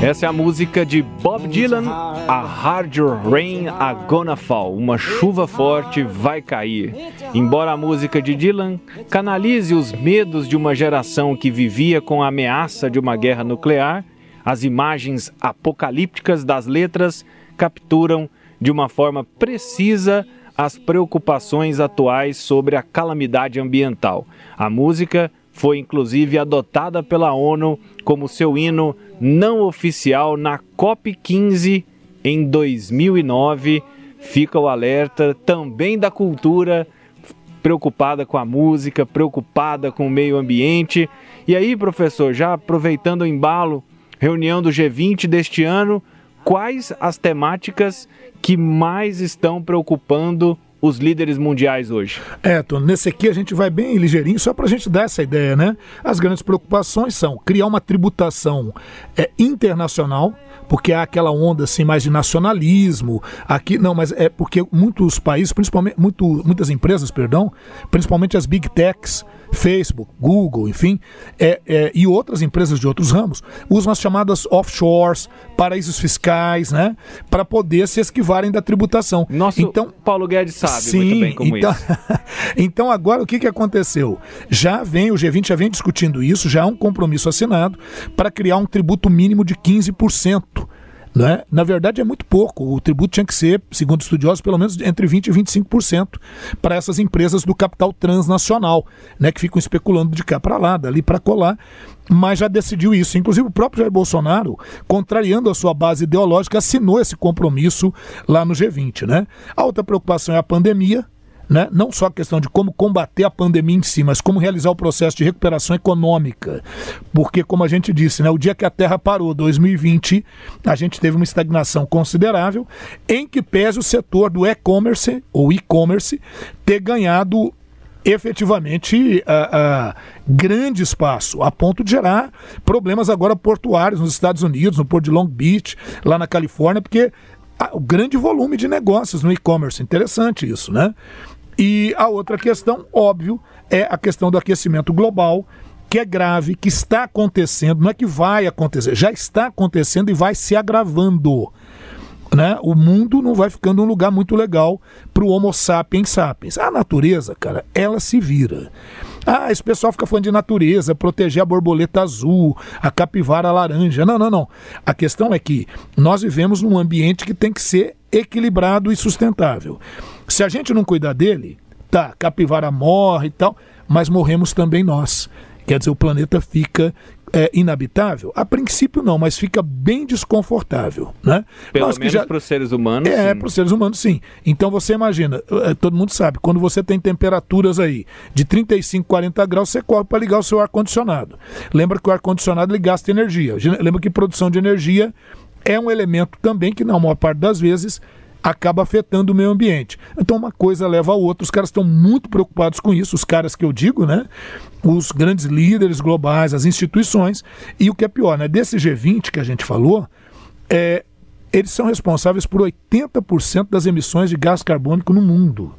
S1: Essa é a música de Bob Dylan, A Hard Rain A Gonna Fall. Uma chuva forte vai cair. Embora a música de Dylan canalize os medos de uma geração que vivia com a ameaça de uma guerra nuclear, as imagens apocalípticas das letras capturam de uma forma precisa as preocupações atuais sobre a calamidade ambiental. A música foi inclusive adotada pela ONU como seu hino não oficial na COP15 em 2009. Fica o alerta também da cultura preocupada com a música, preocupada com o meio ambiente. E aí, professor, já aproveitando o embalo, reunião do G20 deste ano, quais as temáticas que mais estão preocupando os líderes mundiais hoje?
S3: É, Tony, nesse aqui a gente vai bem ligeirinho, só para a gente dar essa ideia, né? As grandes preocupações são criar uma tributação é, internacional, porque há aquela onda assim mais de nacionalismo. Aqui não, mas é porque muitos países, principalmente muito, muitas empresas, perdão, principalmente as big techs, Facebook, Google, enfim, é, é, e outras empresas de outros ramos, usam as chamadas offshores, paraísos fiscais, né? Para poder se esquivarem da tributação.
S1: Nosso então, Paulo Guedes sabe sim, muito bem como
S3: então,
S1: isso.
S3: então agora o que, que aconteceu? Já vem, o G20 já vem discutindo isso, já há um compromisso assinado para criar um tributo mínimo de 15% né? Na verdade, é muito pouco. O tributo tinha que ser, segundo estudiosos, pelo menos entre 20% e 25% para essas empresas do capital transnacional, né? que ficam especulando de cá para lá, dali para colar, mas já decidiu isso. Inclusive, o próprio Jair Bolsonaro, contrariando a sua base ideológica, assinou esse compromisso lá no G20. Né? A outra preocupação é a pandemia, né? não só a questão de como combater a pandemia em si, mas como realizar o processo de recuperação econômica. Porque, como a gente disse, né, o dia que a Terra parou, 2020, a gente teve uma estagnação considerável, em que pese o setor do e-commerce, ou e-commerce, ter ganhado efetivamente uh, uh, grande espaço, a ponto de gerar problemas agora portuários nos Estados Unidos, no Porto de Long Beach, lá na Califórnia, porque o grande volume de negócios no e-commerce. Interessante isso, né? E a outra questão, óbvio, é a questão do aquecimento global, que é grave, que está acontecendo, não é que vai acontecer, já está acontecendo e vai se agravando. Né? O mundo não vai ficando um lugar muito legal para o Homo sapiens sapiens. A natureza, cara, ela se vira. Ah, esse pessoal fica falando de natureza, proteger a borboleta azul, a capivara laranja. Não, não, não. A questão é que nós vivemos num ambiente que tem que ser equilibrado e sustentável. Se a gente não cuidar dele, tá, capivara morre e tal, mas morremos também nós. Quer dizer, o planeta fica é, inabitável? A princípio não, mas fica bem desconfortável, né?
S1: Pelo Nós menos já... para os seres humanos.
S3: É, para os seres humanos sim. Então você imagina, é, todo mundo sabe, quando você tem temperaturas aí de 35, 40 graus, você corre para ligar o seu ar-condicionado. Lembra que o ar-condicionado gasta energia. Lembra que produção de energia é um elemento também que, na maior parte das vezes, acaba afetando o meio ambiente. Então uma coisa leva a outra, os caras estão muito preocupados com isso, os caras que eu digo, né? Os grandes líderes globais, as instituições, e o que é pior, né? Desse G20 que a gente falou, é, eles são responsáveis por 80% das emissões de gás carbônico no mundo.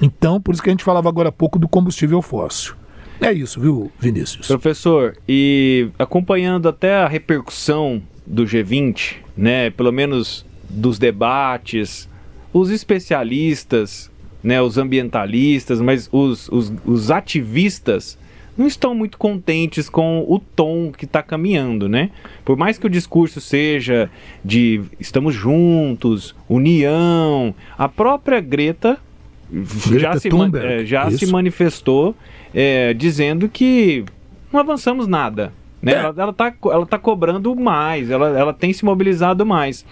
S3: Então, por isso que a gente falava agora há pouco do combustível fóssil. É isso, viu, Vinícius?
S1: Professor, e acompanhando até a repercussão do G20, né, pelo menos dos debates, os especialistas, né, os ambientalistas, mas os, os, os ativistas não estão muito contentes com o tom que está caminhando, né? Por mais que o discurso seja de estamos juntos, união, a própria Greta, Greta já, se, é, já se manifestou é, dizendo que não avançamos nada. Né? É. Ela, ela, tá, ela tá cobrando mais, ela, ela tem se mobilizado mais.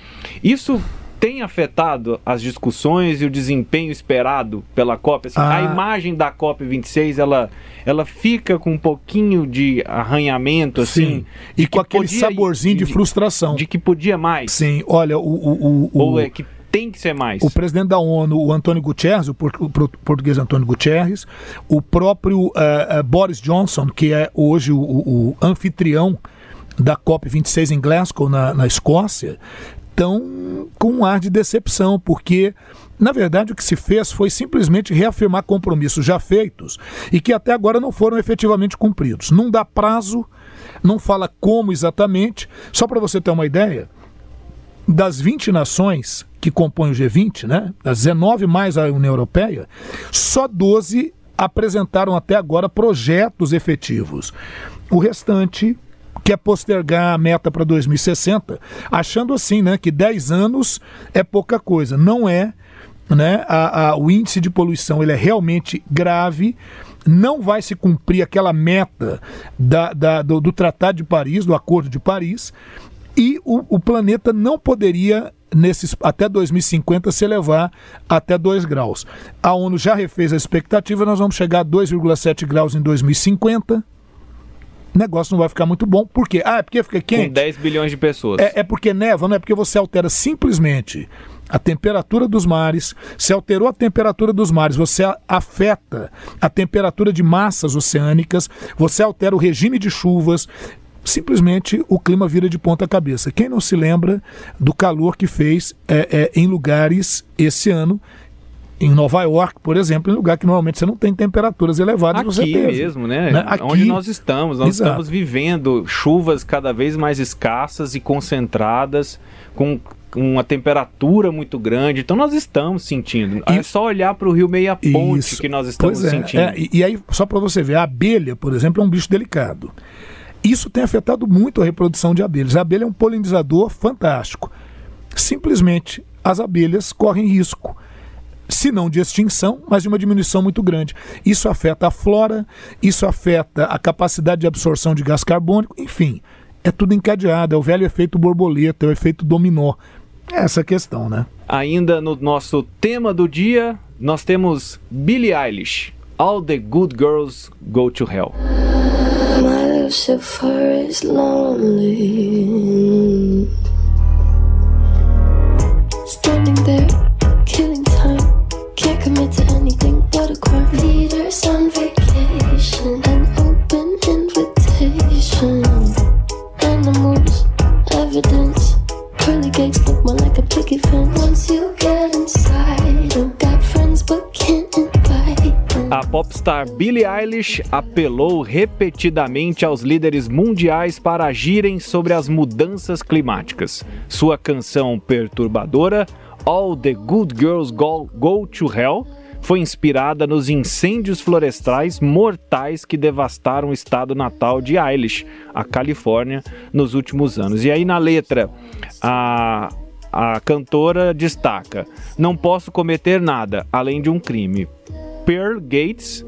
S1: Isso tem afetado as discussões e o desempenho esperado pela COP? Assim, ah. A imagem da COP 26 ela, ela fica com um pouquinho de arranhamento, assim. Sim.
S3: E com aquele podia, saborzinho de, de, frustração.
S1: De que podia mais.
S3: Sim, olha, o. o, o
S1: Ou é que tem que ser mais.
S3: O presidente da ONU, o Antônio Guterres, o, português Antônio Guterres, o próprio uh, uh, Boris Johnson, que é hoje o, o, anfitrião da COP26 em Glasgow, na, na Escócia, estão com um ar de decepção, porque na verdade, o que se fez foi simplesmente reafirmar compromissos já feitos e que até agora não foram efetivamente cumpridos. Não dá prazo, não fala como exatamente. Só para você ter uma ideia, das 20 nações que compõem o G20, né, das 19 mais a União Europeia, só 12 apresentaram até agora projetos efetivos. O restante quer postergar a meta para 2060, achando assim, né, que 10 anos é pouca coisa. Não é, né? A, a, o índice de poluição ele é realmente grave. Não vai se cumprir aquela meta da, da do, do Tratado de Paris, do Acordo de Paris, e o, o planeta não poderia nesses até 2050 se elevar até 2 graus. A ONU já refez a expectativa, nós vamos chegar a 2,7 graus em 2050. O negócio não vai ficar muito bom. Por quê? Ah, é porque fica quente.
S1: Com 10 bilhões de pessoas.
S3: É, é porque neva, não é porque você altera simplesmente a temperatura dos mares. Se alterou a temperatura dos mares, você afeta a temperatura de massas oceânicas, você altera o regime de chuvas. Simplesmente o clima vira de ponta cabeça. Quem não se lembra do calor que fez é, é, em lugares esse ano em Nova York, por exemplo, em lugar que normalmente você não tem temperaturas elevadas.
S1: Aqui
S3: você teve,
S1: mesmo, né? né? Aqui, Onde nós estamos. Nós exato. estamos vivendo chuvas cada vez mais escassas e concentradas, com uma temperatura muito grande. Então nós estamos sentindo. E... É só olhar para o Rio Meia Ponte Isso. que nós estamos é, sentindo.
S3: É, e, e aí, só para você ver, a abelha, por exemplo, é um bicho delicado. Isso tem afetado muito a reprodução de abelhas. A abelha é um polinizador fantástico. Simplesmente as abelhas correm risco se não de extinção, mas de uma diminuição muito grande. Isso afeta a flora, isso afeta a capacidade de absorção de gás carbônico, enfim, é tudo encadeado, é o velho efeito borboleta, é o efeito dominó. É essa questão, né?
S1: Ainda no nosso tema do dia, nós temos Billie Eilish. All the good girls go to hell. Lucifer is lonely. Standing there, killing time. Can't commit to anything but a crime. Leaders on vacation, an open invitation. Animals, evidence. Pearly gates look more like a picket fence. Once you get inside, A popstar Billie Eilish apelou repetidamente aos líderes mundiais para agirem sobre as mudanças climáticas. Sua canção perturbadora All the Good Girls Go, Go to Hell foi inspirada nos incêndios florestais mortais que devastaram o estado natal de Eilish, a Califórnia, nos últimos anos. E aí na letra, a, a cantora destaca: Não posso cometer nada além de um crime. Pearl Gates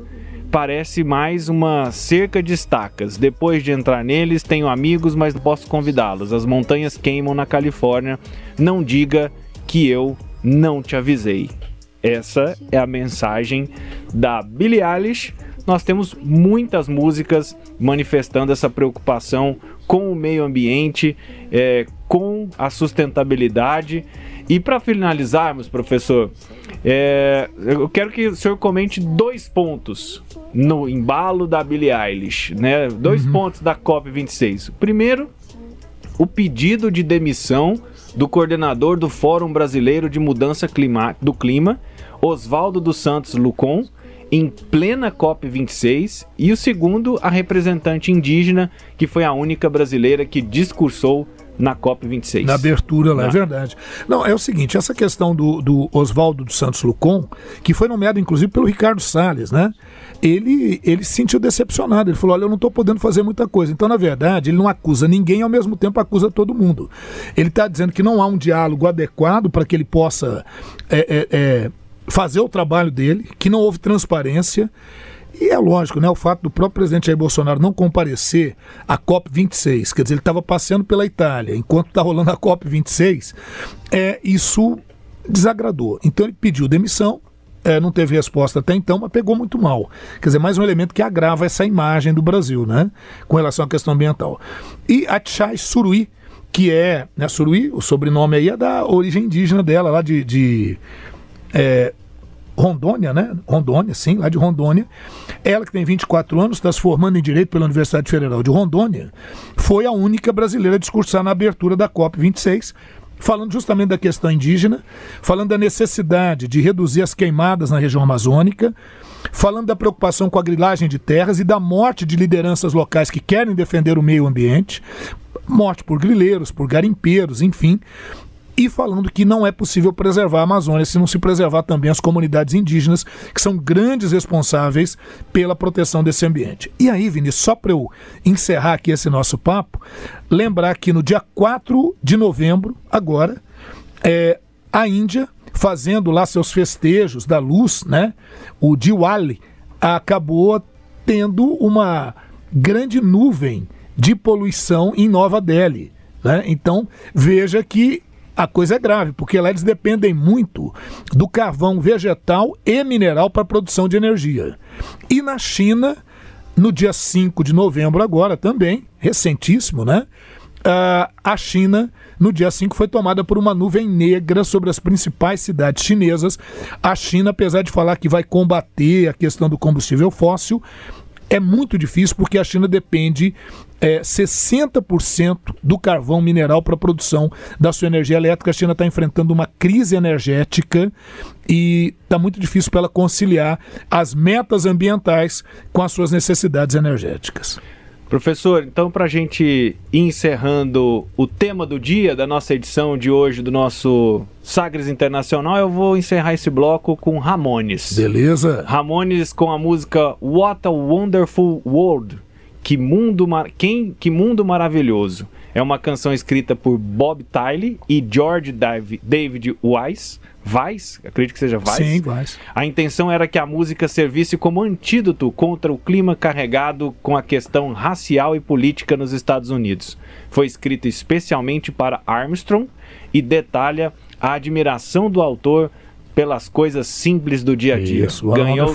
S1: parece mais uma cerca de estacas. Depois de entrar neles, tenho amigos, mas não posso convidá-los. As montanhas queimam na Califórnia. Não diga que eu não te avisei. Essa é a mensagem da Billie Eilish. Nós temos muitas músicas manifestando essa preocupação com o meio ambiente, é, com a sustentabilidade. E para finalizarmos, professor, é, eu quero que o senhor comente dois pontos no embalo da Billie Eilish, né? Dois uhum. pontos da COP26. Primeiro, o pedido de demissão do coordenador do Fórum Brasileiro de Mudança Clima, do Clima, Oswaldo dos Santos Lucon, em plena COP26, e o segundo, a representante indígena, que foi a única brasileira que discursou na COP26.
S3: Na abertura lá, é verdade. Não, é o seguinte, essa questão do, do Oswaldo dos Santos Lucon, que foi nomeado inclusive pelo Ricardo Salles, né? Ele, ele se sentiu decepcionado. Ele falou: Olha, eu não estou podendo fazer muita coisa. Então, na verdade, ele não acusa ninguém e ao mesmo tempo acusa todo mundo. Ele está dizendo que não há um diálogo adequado para que ele possa é, é, é, fazer o trabalho dele, que não houve transparência. E é lógico, né? O fato do próprio presidente Jair Bolsonaro não comparecer à COP26, quer dizer, ele estava passeando pela Itália enquanto está rolando a COP26, é, isso desagradou. Então ele pediu demissão, é, não teve resposta até então, mas pegou muito mal. Quer dizer, mais um elemento que agrava essa imagem do Brasil, né? Com relação à questão ambiental. E a Tchai Suruí, que é, né, Suruí, o sobrenome aí é da origem indígena dela, lá de, de é, Rondônia, né? Rondônia, sim, lá de Rondônia. Ela, que tem 24 anos, está se formando em Direito pela Universidade Federal de Rondônia, foi a única brasileira a discursar na abertura da COP26, falando justamente da questão indígena, falando da necessidade de reduzir as queimadas na região amazônica, falando da preocupação com a grilagem de terras e da morte de lideranças locais que querem defender o meio ambiente, morte por grileiros, por garimpeiros, enfim, e falando que não é possível preservar a Amazônia se não se preservar também as comunidades indígenas, que são grandes responsáveis pela proteção desse ambiente. E aí, Vini, só para eu encerrar aqui esse nosso papo, lembrar que no dia 4 de novembro, agora, é, a Índia, fazendo lá seus festejos da luz, né? O Diwali acabou tendo uma grande nuvem de poluição em Nova Delhi. Né? Então, veja que a coisa é grave, porque lá eles dependem muito do carvão vegetal e mineral para a produção de energia. E na China, no dia 5 de novembro agora também, recentíssimo, né? uh, a China, no dia 5, foi tomada por uma nuvem negra sobre as principais cidades chinesas. A China, apesar de falar que vai combater a questão do combustível fóssil, é muito difícil porque a China depende é, 60% do carvão mineral para a produção da sua energia elétrica. A China está enfrentando uma crise energética e está muito difícil para ela conciliar as metas ambientais com as suas necessidades energéticas.
S1: Professor, então para a gente ir encerrando o tema do dia da nossa edição de hoje do nosso Sagres Internacional, eu vou encerrar esse bloco com Ramones.
S3: Beleza.
S1: Ramones com a música What a Wonderful World. Que mundo, quem, que mundo maravilhoso. É uma canção escrita por Bob Tiley e George David Weiss Vais, acredito que seja Vais.
S3: Sim, Vais.
S1: A intenção era que a música servisse como antídoto contra o clima carregado com a questão racial e política nos Estados Unidos. Foi escrita especialmente para Armstrong e detalha a admiração do autor pelas coisas simples do dia a dia.
S3: Isso, Ganhou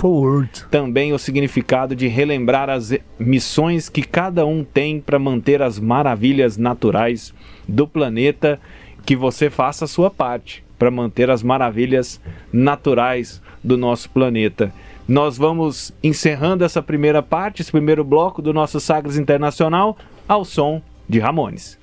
S1: também o significado de relembrar as missões que cada um tem para manter as maravilhas naturais do planeta, que você faça a sua parte para manter as maravilhas naturais do nosso planeta. Nós vamos encerrando essa primeira parte, esse primeiro bloco do nosso Sagres Internacional, ao som de Ramones.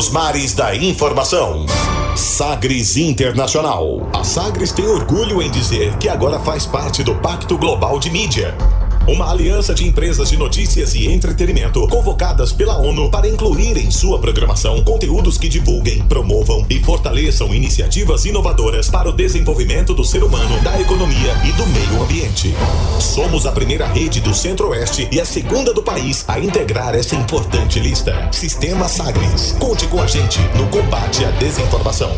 S2: Pelos mares da informação. Sagres Internacional. A Sagres tem orgulho em dizer que agora faz parte do Pacto Global de Mídia uma aliança de empresas de notícias e entretenimento convocadas pela ONU para incluir em sua programação conteúdos que divulguem, promovam e fortaleçam iniciativas inovadoras para o desenvolvimento do ser humano, da economia e do meio ambiente. Somos a primeira rede do Centro-Oeste e a segunda do país a integrar essa importante lista. Sistema Sagres. Conte com a gente no combate à desinformação.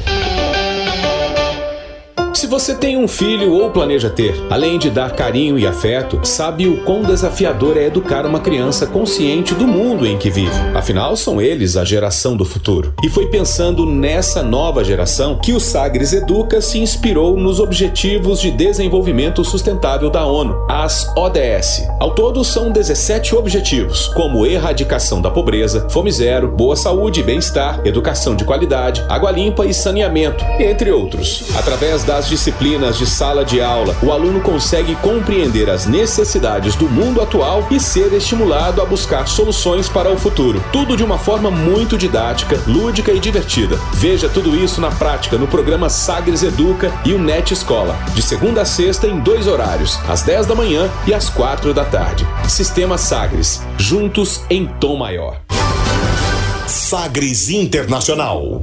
S7: Você tem um filho ou planeja ter, além de dar carinho e afeto, sabe o quão desafiador é educar uma criança consciente do mundo em que vive. Afinal, são eles a geração do futuro. E foi pensando nessa nova geração que o Sagres Educa se inspirou nos Objetivos de Desenvolvimento Sustentável da ONU, as ODS. Ao todo, são 17 objetivos, como erradicação da pobreza, fome zero, boa saúde e bem-estar, educação de qualidade, água limpa e saneamento, entre outros. Através das disciplinas de sala de aula, o aluno consegue compreender as necessidades do mundo atual e ser estimulado a buscar soluções para o futuro. Tudo de uma forma muito didática, lúdica e divertida. Veja tudo isso na prática no programa Sagres Educa e o Net Escola, de segunda a sexta em dois horários, às 10 da manhã e às 4 da tarde. Sistema Sagres, juntos em tom maior.
S2: Sagres Internacional.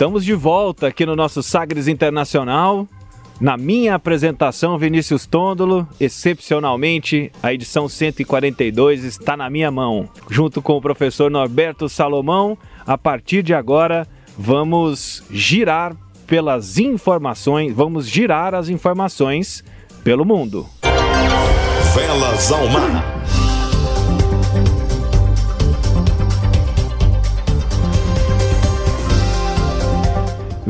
S1: Estamos de volta aqui no nosso Sagres Internacional. Na minha apresentação, Vinícius Tôndolo, excepcionalmente, a edição 142 está na minha mão. Junto com o professor Norberto Salomão, a partir de agora, vamos girar pelas informações, vamos girar as informações pelo mundo.
S2: Velas ao mar.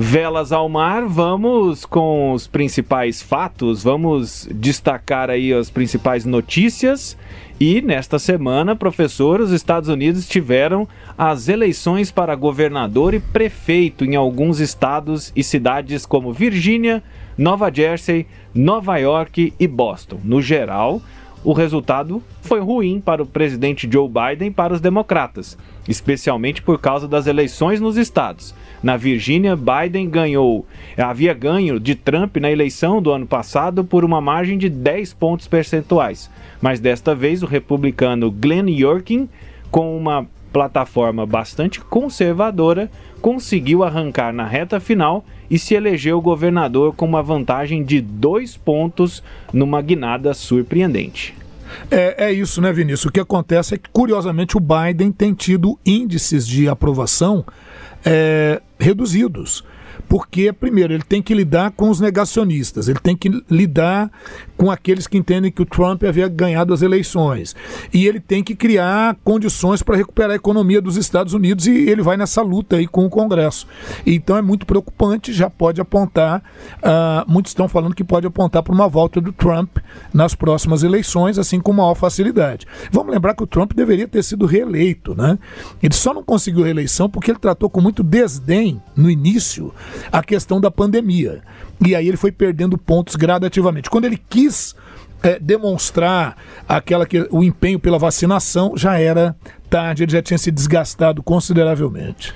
S1: Velas ao mar, vamos com os principais fatos, vamos destacar aí as principais notícias. E nesta semana, professor, os Estados Unidos tiveram as eleições para governador e prefeito em alguns estados e cidades como Virgínia, Nova Jersey, Nova York e Boston. No geral, o resultado foi ruim para o presidente Joe Biden e para os democratas, especialmente por causa das eleições nos estados. Na Virgínia, Biden ganhou, havia ganho de Trump na eleição do ano passado por uma margem de 10 pontos percentuais, mas desta vez o republicano Glenn Youngkin, com uma plataforma bastante conservadora, conseguiu arrancar na reta final e se elegeu governador com uma vantagem de dois pontos numa guinada surpreendente.
S3: É, é, isso, né, Vinícius? O que acontece é que, curiosamente, o Biden tem tido índices de aprovação é, reduzidos porque, primeiro, ele tem que lidar com os negacionistas, ele tem que lidar com aqueles que entendem que o Trump havia ganhado as eleições. E ele tem que criar condições para recuperar a economia dos Estados Unidos e ele vai nessa luta aí com o Congresso. Então é muito preocupante, já pode apontar, uh, muitos estão falando que pode apontar para uma volta do Trump nas próximas eleições, assim com maior facilidade. Vamos lembrar que o Trump deveria ter sido reeleito, né? Ele só não conseguiu reeleição porque ele tratou com muito desdém no início a questão da pandemia. E aí ele foi perdendo pontos gradativamente. Quando ele quis é, demonstrar aquela que, o empenho pela vacinação, já era tarde, ele já tinha se desgastado consideravelmente.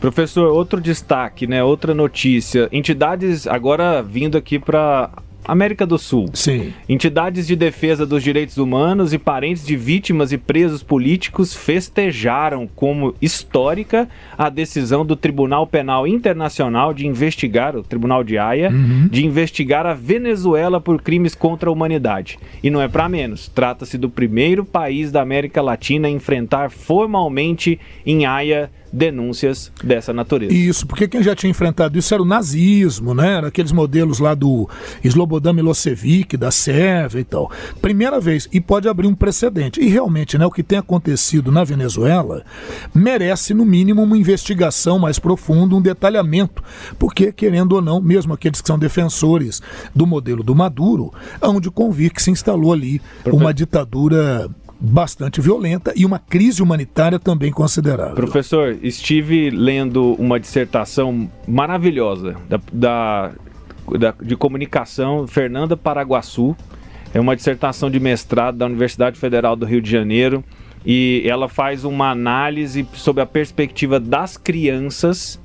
S1: Professor, outro destaque, né? Outra notícia. Entidades agora vindo aqui para América do Sul.
S3: Sim.
S1: Entidades de defesa dos direitos humanos e parentes de vítimas e presos políticos festejaram como histórica a decisão do Tribunal Penal Internacional de investigar, o Tribunal de Haia, uhum. de investigar a Venezuela por crimes contra a humanidade. E não é para menos, trata-se do primeiro país da América Latina a enfrentar formalmente em Haia denúncias dessa natureza.
S3: Isso, porque quem já tinha enfrentado isso era o nazismo, né? Era aqueles modelos lá do Slobodan Milosevic, da Sérvia e tal. Primeira vez, e pode abrir um precedente. E realmente, né, o que tem acontecido na Venezuela merece, no mínimo, uma investigação mais profunda, um detalhamento. Porque, querendo ou não, mesmo aqueles que são defensores do modelo do Maduro, hão de convir que se instalou ali uma ditadura bastante violenta e uma crise humanitária também considerável.
S1: Professor, estive lendo uma dissertação maravilhosa da, da, da, de comunicação Fernanda Paraguaçu. É uma dissertação de mestrado da Universidade Federal do Rio de Janeiro e ela faz uma análise sobre a perspectiva das crianças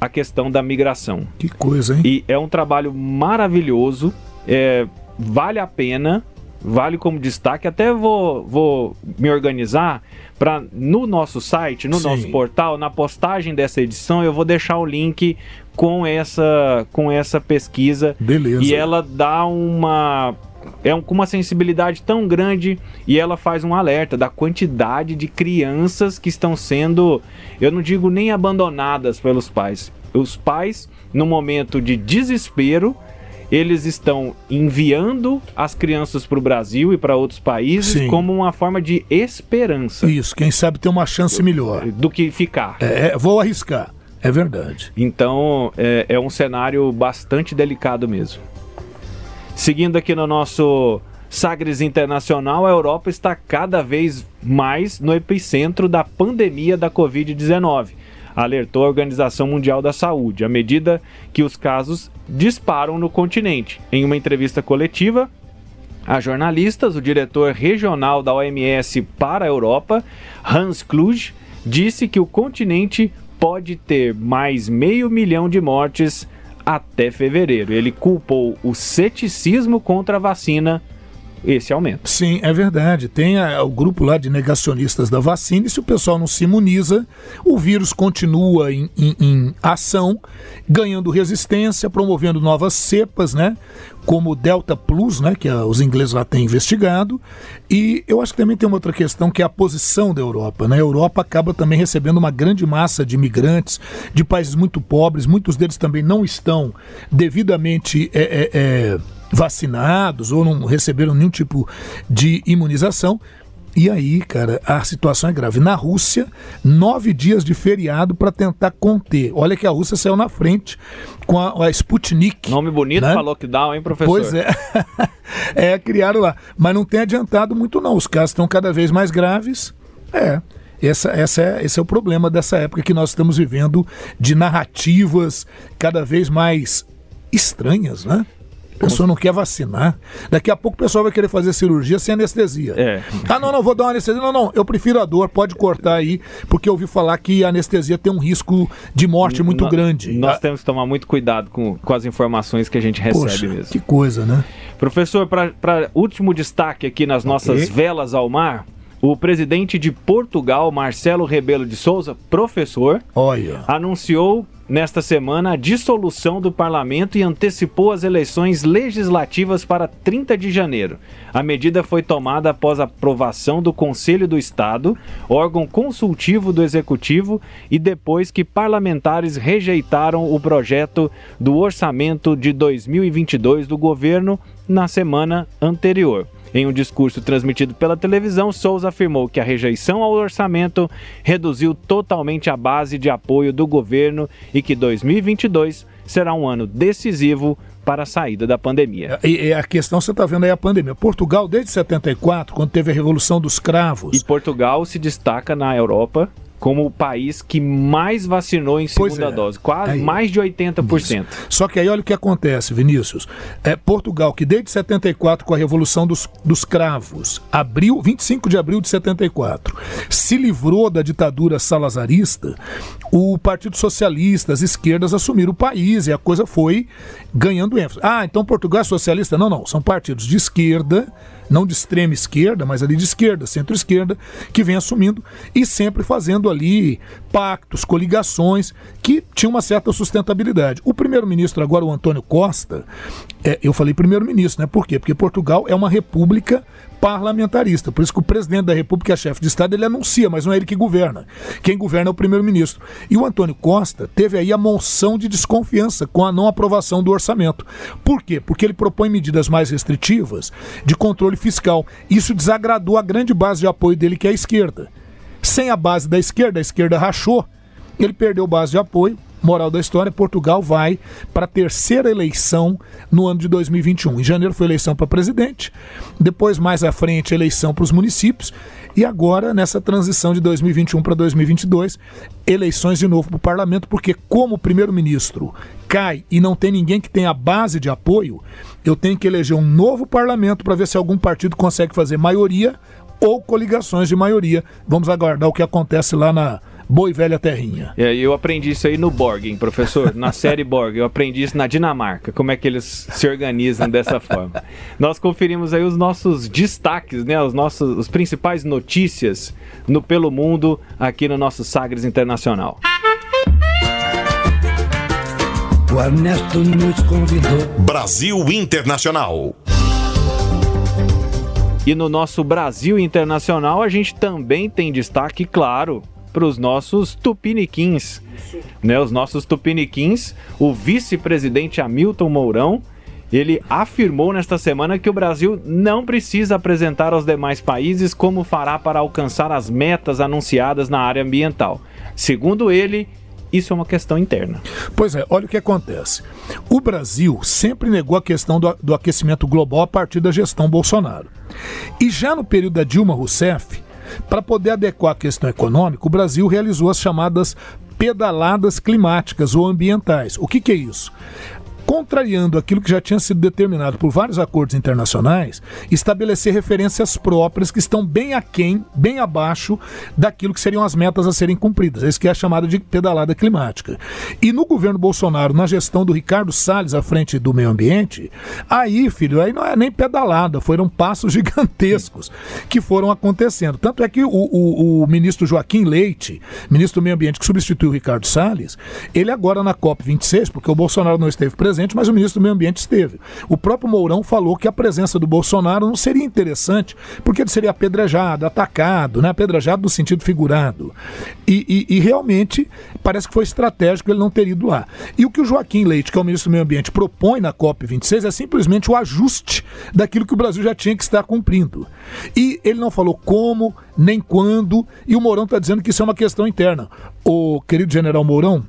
S1: a questão da migração.
S3: Que coisa, hein?
S1: E é um trabalho maravilhoso, é, vale a pena vale como destaque. Até vou, vou me organizar para no nosso site, no Sim. nosso portal, na postagem dessa edição, eu vou deixar o link com essa com essa pesquisa.
S3: Beleza.
S1: E ela dá uma é um, com uma sensibilidade tão grande e ela faz um alerta da quantidade de crianças que estão sendo, eu não digo nem abandonadas pelos pais. Os pais, no momento de desespero, eles estão enviando as crianças para o Brasil e para outros países Sim. como uma forma de esperança.
S3: Isso, quem sabe ter uma chance melhor.
S1: Do que ficar.
S3: É, vou arriscar. É verdade.
S1: Então, é, é um cenário bastante delicado mesmo. Seguindo aqui no nosso Sagres Internacional, a Europa está cada vez mais no epicentro da pandemia da Covid-19 alertou a Organização Mundial da Saúde, à medida que os casos disparam no continente. Em uma entrevista coletiva, a jornalistas, o diretor regional da OMS para a Europa, Hans Kluge, disse que o continente pode ter mais meio milhão de mortes até fevereiro. Ele culpou o ceticismo contra a vacina esse aumento.
S3: Sim, é verdade. Tem a, o grupo lá de negacionistas da vacina e se o pessoal não se imuniza, o vírus continua em, em, em ação, ganhando resistência, promovendo novas cepas, né? Como o Delta Plus, né? Que a, os ingleses lá têm investigado. E eu acho que também tem uma outra questão que é a posição da Europa, né? A Europa acaba também recebendo uma grande massa de imigrantes de países muito pobres, muitos deles também não estão devidamente. É, é, é, vacinados ou não receberam nenhum tipo de imunização. E aí, cara, a situação é grave. Na Rússia, nove dias de feriado para tentar conter. Olha que a Rússia saiu na frente com a, a Sputnik.
S1: Nome bonito né? para lockdown, hein, professor?
S3: Pois é. é, criaram lá. Mas não tem adiantado muito, não. Os casos estão cada vez mais graves. É. Essa, essa é, esse é o problema dessa época que nós estamos vivendo de narrativas cada vez mais estranhas, né? A pessoa não quer vacinar. Daqui a pouco o pessoal vai querer fazer cirurgia sem anestesia.
S1: É.
S3: Ah, não, não, vou dar uma anestesia. Não, não, eu prefiro a dor, pode cortar aí, porque eu ouvi falar que a anestesia tem um risco de morte muito
S1: No-
S3: grande.
S1: Nós
S3: Ah,
S1: temos que tomar muito cuidado com, com as informações que a gente recebe
S3: Poxa,
S1: mesmo.
S3: que coisa, né?
S1: Professor, para último destaque aqui nas nossas velas ao mar, o presidente de Portugal, Marcelo Rebelo de Souza, professor,
S3: Olha.
S1: anunciou nesta semana a dissolução do parlamento e antecipou as eleições legislativas para 30 de janeiro. A medida foi tomada após a aprovação do Conselho do Estado, órgão consultivo do Executivo, e depois que parlamentares rejeitaram o projeto do orçamento de 2022 do governo na semana anterior. Em um discurso transmitido pela televisão, Souza afirmou que a rejeição ao orçamento reduziu totalmente a base de apoio do governo e que 2022 será um ano decisivo para a saída da pandemia.
S3: E, e a questão você está vendo aí a pandemia. Portugal, desde 74, quando teve a Revolução dos Cravos,
S1: E Portugal se destaca na Europa como o país que mais vacinou em segunda
S3: é.
S1: dose, quase mais de 80%.
S3: Só que aí olha o que acontece, Vinícius. É Portugal, que desde 74, com a Revolução dos, dos Cravos, abril, 25 de abril de 74, se livrou da ditadura salazarista, o Partido Socialista, as esquerdas assumiram o país e a coisa foi ganhando ênfase. Ah, então Portugal é socialista? Não, não. São partidos de esquerda, não de extrema esquerda, mas ali de esquerda, centro-esquerda, que vem assumindo e sempre fazendo ali pactos, coligações que tinham uma certa sustentabilidade. O primeiro-ministro agora, o Antônio Costa, é, eu falei primeiro-ministro, né? Por quê? Porque Portugal é uma república parlamentarista. Por isso que o presidente da República é chefe de Estado, ele anuncia, mas não é ele que governa. Quem governa é o primeiro-ministro. E o Antônio Costa teve aí a moção de desconfiança com a não aprovação do orçamento. Por quê? Porque ele propõe medidas mais restritivas de controle fiscal. Isso desagradou a grande base de apoio dele, que é a esquerda. Sem a base da esquerda, a esquerda rachou, ele perdeu base de apoio. Moral da história, Portugal vai para a terceira eleição no ano de 2021. Em janeiro foi eleição para presidente, depois mais à frente eleição para os municípios e agora nessa transição de 2021 para 2022, eleições de novo para o parlamento, porque como o primeiro-ministro cai e não tem ninguém que tenha base de apoio, eu tenho que eleger um novo parlamento para ver se algum partido consegue fazer maioria ou coligações de maioria. Vamos aguardar o que acontece lá na Boa e Velha Terrinha.
S1: É, eu aprendi isso aí no Borgen, professor, na série Borgen. Eu aprendi isso na Dinamarca, como é que eles se organizam dessa forma. Nós conferimos aí os nossos destaques, né, os nossos, os principais notícias no pelo mundo aqui no nosso Sagres Internacional.
S8: O Ernesto nos convidou.
S2: Brasil Internacional.
S1: E no nosso Brasil Internacional a gente também tem destaque, claro, para os nossos tupiniquins. Né, os nossos tupiniquins, o vice-presidente Hamilton Mourão, ele afirmou nesta semana que o Brasil não precisa apresentar aos demais países como fará para alcançar as metas anunciadas na área ambiental. Segundo ele, isso é uma questão interna.
S3: Pois é, olha o que acontece. O Brasil sempre negou a questão do, do aquecimento global a partir da gestão Bolsonaro. E já no período da Dilma Rousseff, para poder adequar a questão econômica, o Brasil realizou as chamadas pedaladas climáticas ou ambientais. O que, que é isso? Contrariando aquilo que já tinha sido determinado por vários acordos internacionais, estabelecer referências próprias que estão bem aquém, bem abaixo daquilo que seriam as metas a serem cumpridas. Isso que é chamada de pedalada climática. E no governo Bolsonaro, na gestão do Ricardo Salles à frente do meio ambiente, aí, filho, aí não é nem pedalada, foram passos gigantescos que foram acontecendo. Tanto é que o, o, o ministro Joaquim Leite, ministro do meio ambiente que substituiu o Ricardo Salles, ele agora na COP26, porque o Bolsonaro não esteve presente, mas o ministro do Meio Ambiente esteve. O próprio Mourão falou que a presença do Bolsonaro não seria interessante, porque ele seria apedrejado, atacado, né? apedrejado no sentido figurado. E, e, e, realmente parece que foi estratégico ele não ter ido lá. E o que o Joaquim Leite, que é o ministro do Meio Ambiente, propõe na COP26 é simplesmente o ajuste daquilo que o Brasil já tinha que estar cumprindo. E ele não falou como, nem quando, e o Mourão está dizendo que isso é uma questão interna. O querido general Mourão,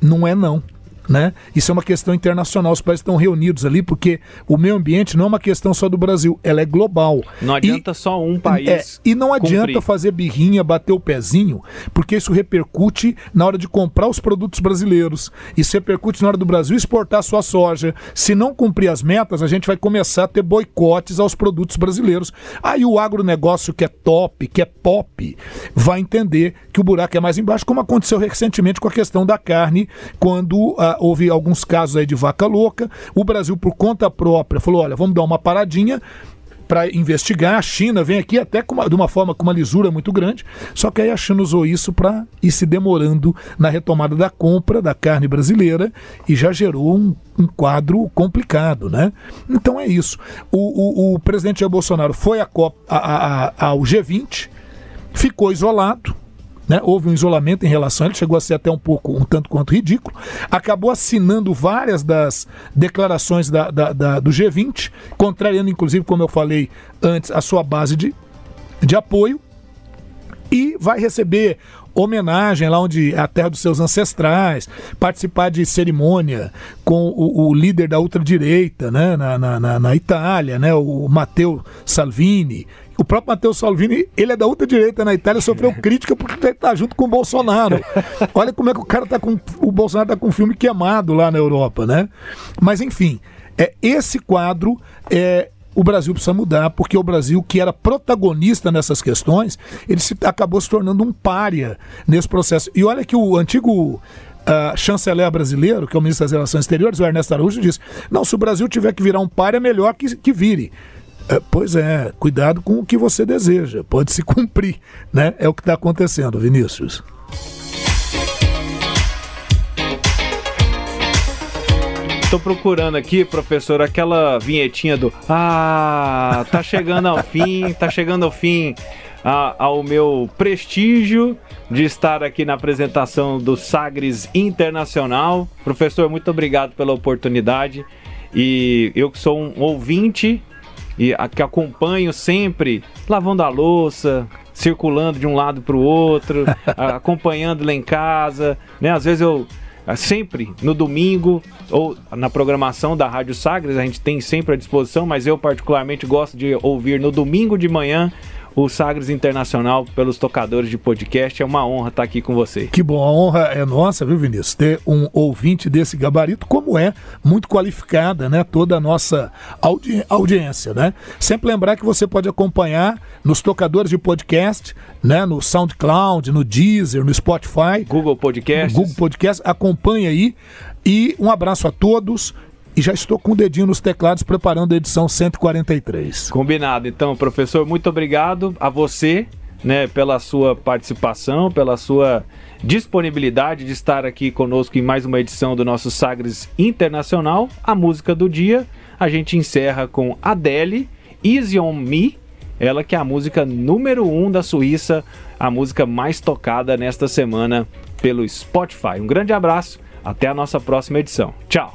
S3: não é não né? Isso é uma questão internacional. Os países estão reunidos ali porque o meio ambiente não é uma questão só do Brasil, ela é global.
S1: Não adianta e, só um país. É,
S3: e não adianta cumprir. fazer birrinha, bater o pezinho, porque isso repercute na hora de comprar os produtos brasileiros. Isso repercute na hora do Brasil exportar sua soja. Se não cumprir as metas, a gente vai começar a ter boicotes aos produtos brasileiros. Aí o agronegócio que é top, que é pop, vai entender que o buraco é mais embaixo, como aconteceu recentemente com a questão da carne, quando ah, houve alguns casos aí de vaca louca. O Brasil, por conta própria, falou: olha, vamos dar uma paradinha para investigar. A China vem aqui até uma, de uma forma com uma lisura muito grande, só que aí a China usou isso para ir se demorando na retomada da compra da carne brasileira e já gerou um, um quadro complicado, né? Então é isso. O, o, o presidente Jair Bolsonaro foi a Copa, a, a, ao G20, ficou isolado, né? Houve um isolamento em relação ele, chegou a ser até um pouco, um tanto quanto ridículo. Acabou assinando várias das declarações da, da, da, do G20, contrariando, inclusive, como eu falei antes, a sua base de, de apoio. E vai receber homenagem lá onde a terra dos seus ancestrais, participar de cerimônia com o, o líder da ultradireita né, na, na, na, Itália, né, o Matteo Salvini, o próprio Matteo Salvini, ele é da outra direita na Itália, sofreu crítica porque ele tá junto com o Bolsonaro. Olha como é que o cara tá com. O Bolsonaro tá com um filme queimado lá na Europa, né? Mas enfim, é esse quadro é o Brasil precisa mudar, porque o Brasil, que era protagonista nessas questões, ele se, acabou se tornando um pária nesse processo. E olha que o antigo uh, chanceler brasileiro, que é o ministro das Relações Exteriores, o Ernesto Araújo, disse: não, se o Brasil tiver que virar um pária, é melhor que, que vire. É, pois é, cuidado com o que você deseja, pode se cumprir, né? É o que está acontecendo, Vinícius.
S1: Estou procurando aqui, professor, aquela vinhetinha do Ah, tá chegando ao fim, tá chegando ao fim a, ao meu prestígio de estar aqui na apresentação do Sagres Internacional. Professor, muito obrigado pela oportunidade. E eu que sou um ouvinte e a, que acompanho sempre lavando a louça, circulando de um lado para o outro, acompanhando lá em casa, né? Às vezes eu sempre no domingo ou na programação da Rádio Sagres, a gente tem sempre à disposição, mas eu particularmente gosto de ouvir no domingo de manhã o Sagres Internacional pelos tocadores de podcast. É uma honra estar aqui com você.
S3: Que bom, a honra é nossa, viu, Vinícius? Ter um ouvinte desse gabarito, como é muito qualificada, né? Toda a nossa audi audiência, né? Sempre lembrar que você pode acompanhar nos tocadores de podcast, né? No SoundCloud, no Deezer, no Spotify.
S1: Google Podcast.
S3: Google Podcast. Acompanhe aí. E um abraço a todos e já estou com o dedinho nos teclados preparando a edição 143.
S1: Combinado. Então, professor, muito obrigado a você, né, pela sua participação, pela sua disponibilidade de estar aqui conosco em mais uma edição do nosso Sagres Internacional. A música do dia, a gente encerra com Adele, Easy on Me, ela que é a música número um da Suíça, a música mais tocada nesta semana pelo Spotify. Um grande abraço até a nossa próxima edição. Tchau.